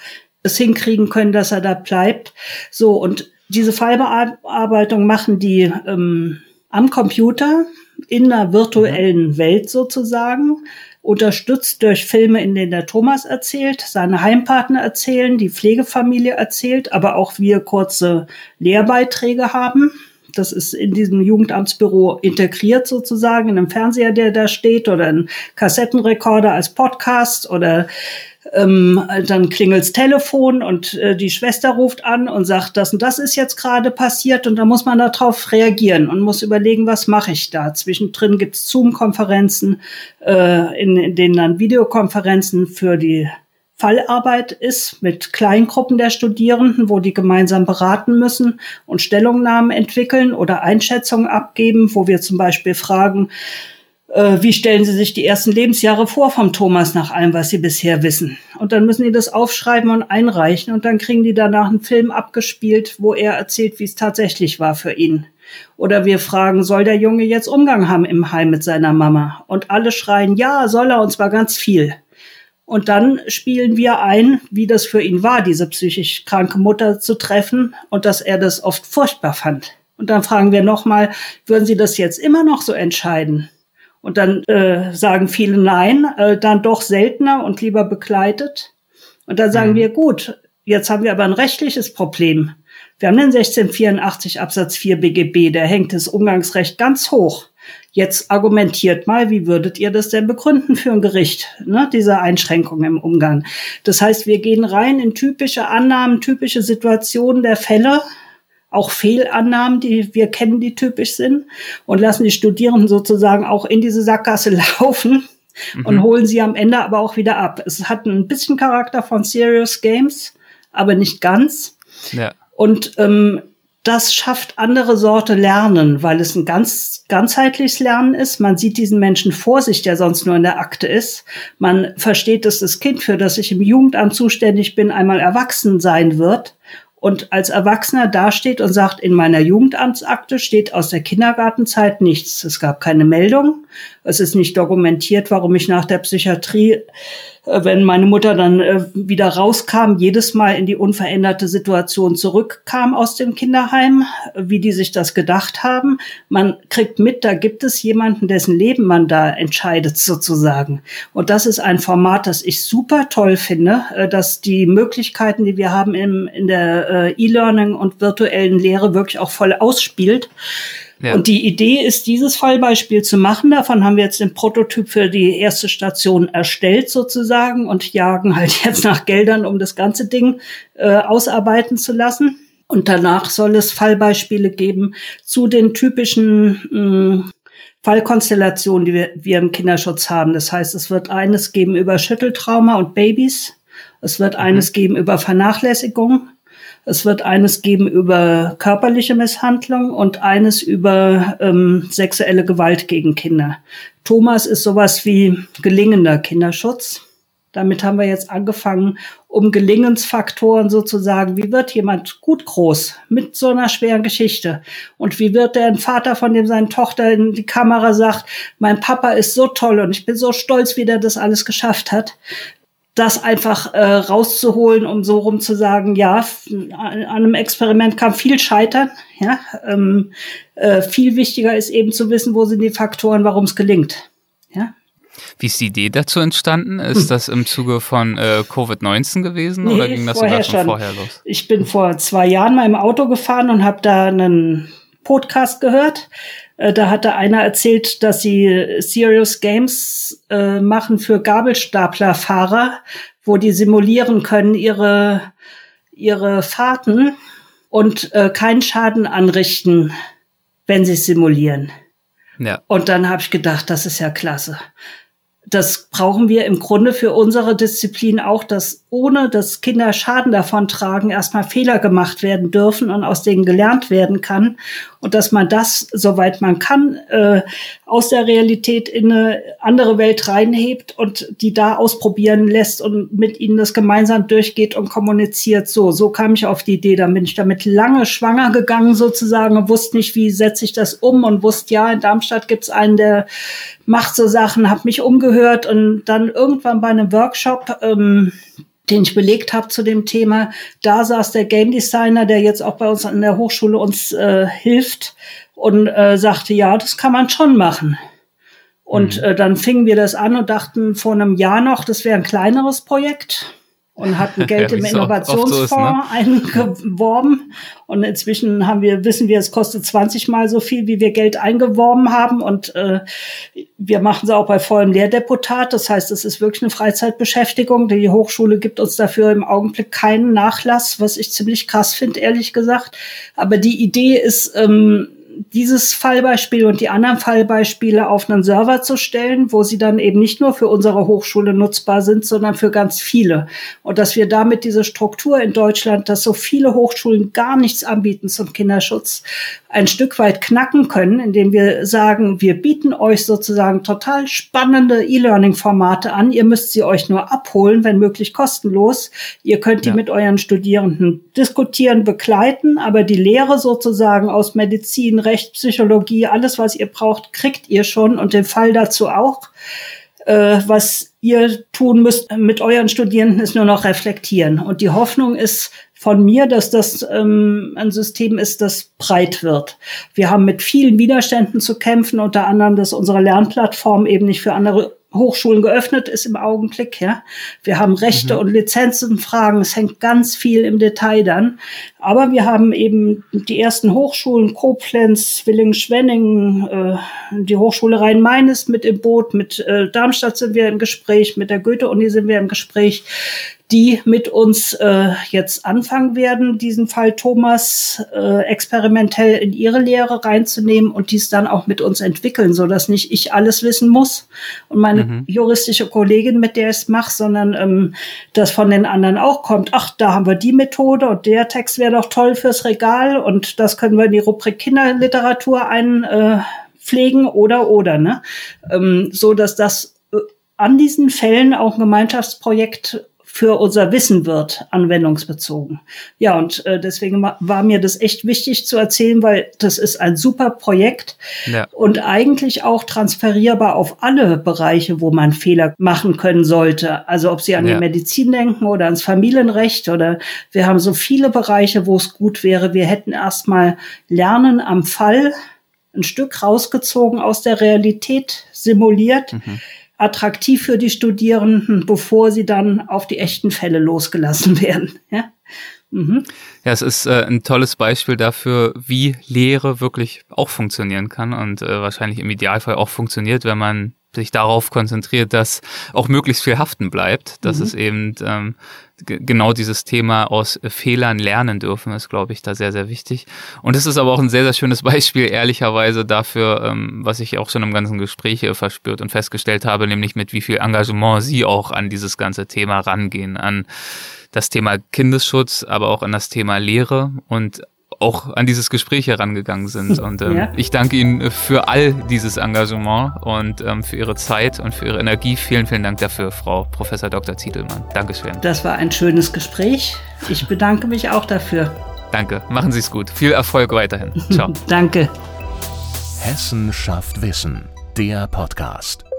C: es hinkriegen können, dass er da bleibt. So, und diese Fallbearbeitung machen die ähm, am Computer in einer virtuellen mhm. Welt sozusagen, unterstützt durch Filme, in denen der Thomas erzählt, seine Heimpartner erzählen, die Pflegefamilie erzählt, aber auch wir kurze Lehrbeiträge haben. Das ist in diesem Jugendamtsbüro integriert sozusagen, in einem Fernseher, der da steht, oder ein Kassettenrekorder als Podcast oder ähm, dann klingelt's Telefon und äh, die Schwester ruft an und sagt, das und das ist jetzt gerade passiert und da muss man darauf reagieren und muss überlegen, was mache ich da. Zwischendrin gibt's Zoom-Konferenzen, äh, in, in denen dann Videokonferenzen für die Fallarbeit ist mit Kleingruppen der Studierenden, wo die gemeinsam beraten müssen und Stellungnahmen entwickeln oder Einschätzungen abgeben, wo wir zum Beispiel fragen, äh, wie stellen Sie sich die ersten Lebensjahre vor vom Thomas nach allem, was Sie bisher wissen? Und dann müssen die das aufschreiben und einreichen und dann kriegen die danach einen Film abgespielt, wo er erzählt, wie es tatsächlich war für ihn. Oder wir fragen, soll der Junge jetzt Umgang haben im Heim mit seiner Mama? Und alle schreien, ja, soll er, und zwar ganz viel. Und dann spielen wir ein, wie das für ihn war, diese psychisch kranke Mutter zu treffen und dass er das oft furchtbar fand. Und dann fragen wir nochmal, würden Sie das jetzt immer noch so entscheiden? Und dann äh, sagen viele nein, äh, dann doch seltener und lieber begleitet. Und dann sagen mhm. wir, gut, jetzt haben wir aber ein rechtliches Problem. Wir haben den 1684 Absatz 4 BGB, der hängt das Umgangsrecht ganz hoch. Jetzt argumentiert mal, wie würdet ihr das denn begründen für ein Gericht, ne, diese Einschränkungen im Umgang? Das heißt, wir gehen rein in typische Annahmen, typische Situationen der Fälle, auch Fehlannahmen, die wir kennen, die typisch sind, und lassen die Studierenden sozusagen auch in diese Sackgasse laufen mhm. und holen sie am Ende aber auch wieder ab. Es hat ein bisschen Charakter von Serious Games, aber nicht ganz. Ja. Und ähm, das schafft andere Sorte Lernen, weil es ein ganz ganzheitliches Lernen ist. Man sieht diesen Menschen vor sich, der sonst nur in der Akte ist. Man versteht, dass das Kind, für das ich im Jugendamt zuständig bin, einmal erwachsen sein wird und als Erwachsener dasteht und sagt, in meiner Jugendamtsakte steht aus der Kindergartenzeit nichts. Es gab keine Meldung. Es ist nicht dokumentiert, warum ich nach der Psychiatrie wenn meine Mutter dann äh, wieder rauskam, jedes Mal in die unveränderte Situation zurückkam aus dem Kinderheim, wie die sich das gedacht haben. Man kriegt mit, da gibt es jemanden, dessen Leben man da entscheidet sozusagen. Und das ist ein Format, das ich super toll finde, äh, dass die Möglichkeiten, die wir haben im, in der E-Learning und virtuellen Lehre wirklich auch voll ausspielt. Ja. Und die Idee ist, dieses Fallbeispiel zu machen. Davon haben wir jetzt den Prototyp für die erste Station erstellt sozusagen und jagen halt jetzt nach Geldern, um das ganze Ding äh, ausarbeiten zu lassen. Und danach soll es Fallbeispiele geben zu den typischen mh, hm, Fallkonstellationen, die wir, wir im Kinderschutz haben. Das heißt, es wird eines geben über Schütteltrauma und Babys. Es wird mhm. eines geben über Vernachlässigung. Es wird eines geben über körperliche Misshandlung und eines über ähm, sexuelle Gewalt gegen Kinder. Thomas ist sowas wie gelingender Kinderschutz. Damit haben wir jetzt angefangen, um Gelingensfaktoren sozusagen. Wie wird jemand gut groß mit so einer schweren Geschichte? Und wie wird der ein Vater, von dem seine Tochter in die Kamera sagt, mein Papa ist so toll und ich bin so stolz, wie der das alles geschafft hat? Das einfach äh, rauszuholen, um so rum zu sagen, ja, an einem Experiment kann viel scheitern. Ja, ähm, äh, viel wichtiger ist eben zu wissen, wo sind die Faktoren, warum es gelingt. Ja.
B: Wie ist die Idee dazu entstanden? Ist hm. das im Zuge von äh, Covid-19 gewesen nee, oder ging das sogar schon, vorher los?
C: Ich bin vor zwei Jahren mal im Auto gefahren und habe da einen Podcast gehört. Äh, da hatte einer erzählt, dass sie Serious Games äh, machen für Gabelstaplerfahrer, wo die simulieren können ihre ihre Fahrten und äh, keinen Schaden anrichten, wenn sie simulieren. Ja. Und dann habe ich gedacht, das ist ja klasse das brauchen wir im Grunde für unsere Disziplin auch, dass ohne dass Kinder Schaden davon tragen, erstmal Fehler gemacht werden dürfen und aus denen gelernt werden kann. Und dass man das, soweit man kann, äh, aus der Realität in eine andere Welt reinhebt und die da ausprobieren lässt und mit ihnen das gemeinsam durchgeht und kommuniziert. So, so kam ich auf die Idee. Da bin ich damit lange schwanger gegangen sozusagen und wusste nicht, wie setze ich das um und wusste, ja, in Darmstadt gibt's einen, der macht so Sachen, habe mich umgehört und dann irgendwann bei einem Workshop, ähm, den ich belegt habe zu dem Thema, da saß der Game Designer, der jetzt auch bei uns an der Hochschule uns äh, hilft und äh, sagte, ja, das kann man schon machen. Und mhm. äh, dann fingen wir das an und dachten vor einem Jahr noch, das wäre ein kleineres Projekt und hatten Geld ja, im Innovationsfonds so ne? eingeworben. Und inzwischen haben wir, wissen wir, es kostet 20 mal so viel, wie wir Geld eingeworben haben. Und äh, wir machen es auch bei vollem Lehrdeputat. Das heißt, es ist wirklich eine Freizeitbeschäftigung. Die Hochschule gibt uns dafür im Augenblick keinen Nachlass, was ich ziemlich krass finde, ehrlich gesagt. Aber die Idee ist, ähm, dieses Fallbeispiel und die anderen Fallbeispiele auf einen Server zu stellen, wo sie dann eben nicht nur für unsere Hochschule nutzbar sind, sondern für ganz viele. Und dass wir damit diese Struktur in Deutschland, dass so viele Hochschulen gar nichts anbieten zum Kinderschutz, ein Stück weit knacken können, indem wir sagen, wir bieten euch sozusagen total spannende E-Learning-Formate an. Ihr müsst sie euch nur abholen, wenn möglich kostenlos. Ihr könnt die ja. mit euren Studierenden diskutieren, begleiten, aber die Lehre sozusagen aus Medizin, Recht, Psychologie, alles, was ihr braucht, kriegt ihr schon und den Fall dazu auch. Äh, was ihr tun müsst mit euren Studierenden ist nur noch reflektieren. Und die Hoffnung ist von mir, dass das ähm, ein System ist, das breit wird. Wir haben mit vielen Widerständen zu kämpfen, unter anderem, dass unsere Lernplattform eben nicht für andere Hochschulen geöffnet ist im Augenblick. Ja, wir haben Rechte mhm. und Lizenzenfragen. Es hängt ganz viel im Detail dann. Aber wir haben eben die ersten Hochschulen Koblenz, Willingen-Schwenningen, äh, die Hochschule Rhein-Main ist mit im Boot. Mit äh, Darmstadt sind wir im Gespräch, mit der Goethe-Uni sind wir im Gespräch die mit uns äh, jetzt anfangen werden, diesen Fall Thomas äh, experimentell in ihre Lehre reinzunehmen und dies dann auch mit uns entwickeln, so dass nicht ich alles wissen muss und meine mhm. juristische Kollegin, mit der ich es mache, sondern ähm, das von den anderen auch kommt. Ach, da haben wir die Methode und der Text wäre doch toll fürs Regal und das können wir in die Rubrik Kinderliteratur einpflegen äh, oder oder ne, ähm, so dass das äh, an diesen Fällen auch ein Gemeinschaftsprojekt für unser Wissen wird, anwendungsbezogen. Ja, und äh, deswegen war mir das echt wichtig zu erzählen, weil das ist ein super Projekt ja. und eigentlich auch transferierbar auf alle Bereiche, wo man Fehler machen können sollte. Also ob Sie an ja. die Medizin denken oder ans Familienrecht oder wir haben so viele Bereiche, wo es gut wäre. Wir hätten erstmal Lernen am Fall ein Stück rausgezogen aus der Realität, simuliert. Mhm attraktiv für die Studierenden, bevor sie dann auf die echten Fälle losgelassen werden. Ja,
B: mhm. ja es ist äh, ein tolles Beispiel dafür, wie Lehre wirklich auch funktionieren kann und äh, wahrscheinlich im Idealfall auch funktioniert, wenn man sich darauf konzentriert, dass auch möglichst viel haften bleibt, dass mhm. es eben ähm, genau dieses Thema aus Fehlern lernen dürfen, ist, glaube ich, da sehr, sehr wichtig. Und es ist aber auch ein sehr, sehr schönes Beispiel, ehrlicherweise, dafür, ähm, was ich auch schon im ganzen Gespräch verspürt und festgestellt habe, nämlich mit wie viel Engagement Sie auch an dieses ganze Thema rangehen, an das Thema Kindesschutz, aber auch an das Thema Lehre und auch an dieses Gespräch herangegangen sind. Und ähm, ja. ich danke Ihnen für all dieses Engagement und ähm, für Ihre Zeit und für Ihre Energie. Vielen, vielen Dank dafür, Frau Professor Dr. Zietelmann. Dankeschön.
C: Das war ein schönes Gespräch. Ich bedanke mich auch dafür.
B: Danke. Machen Sie es gut. Viel Erfolg weiterhin. Ciao.
C: Danke.
A: Hessen schafft Wissen. Der Podcast.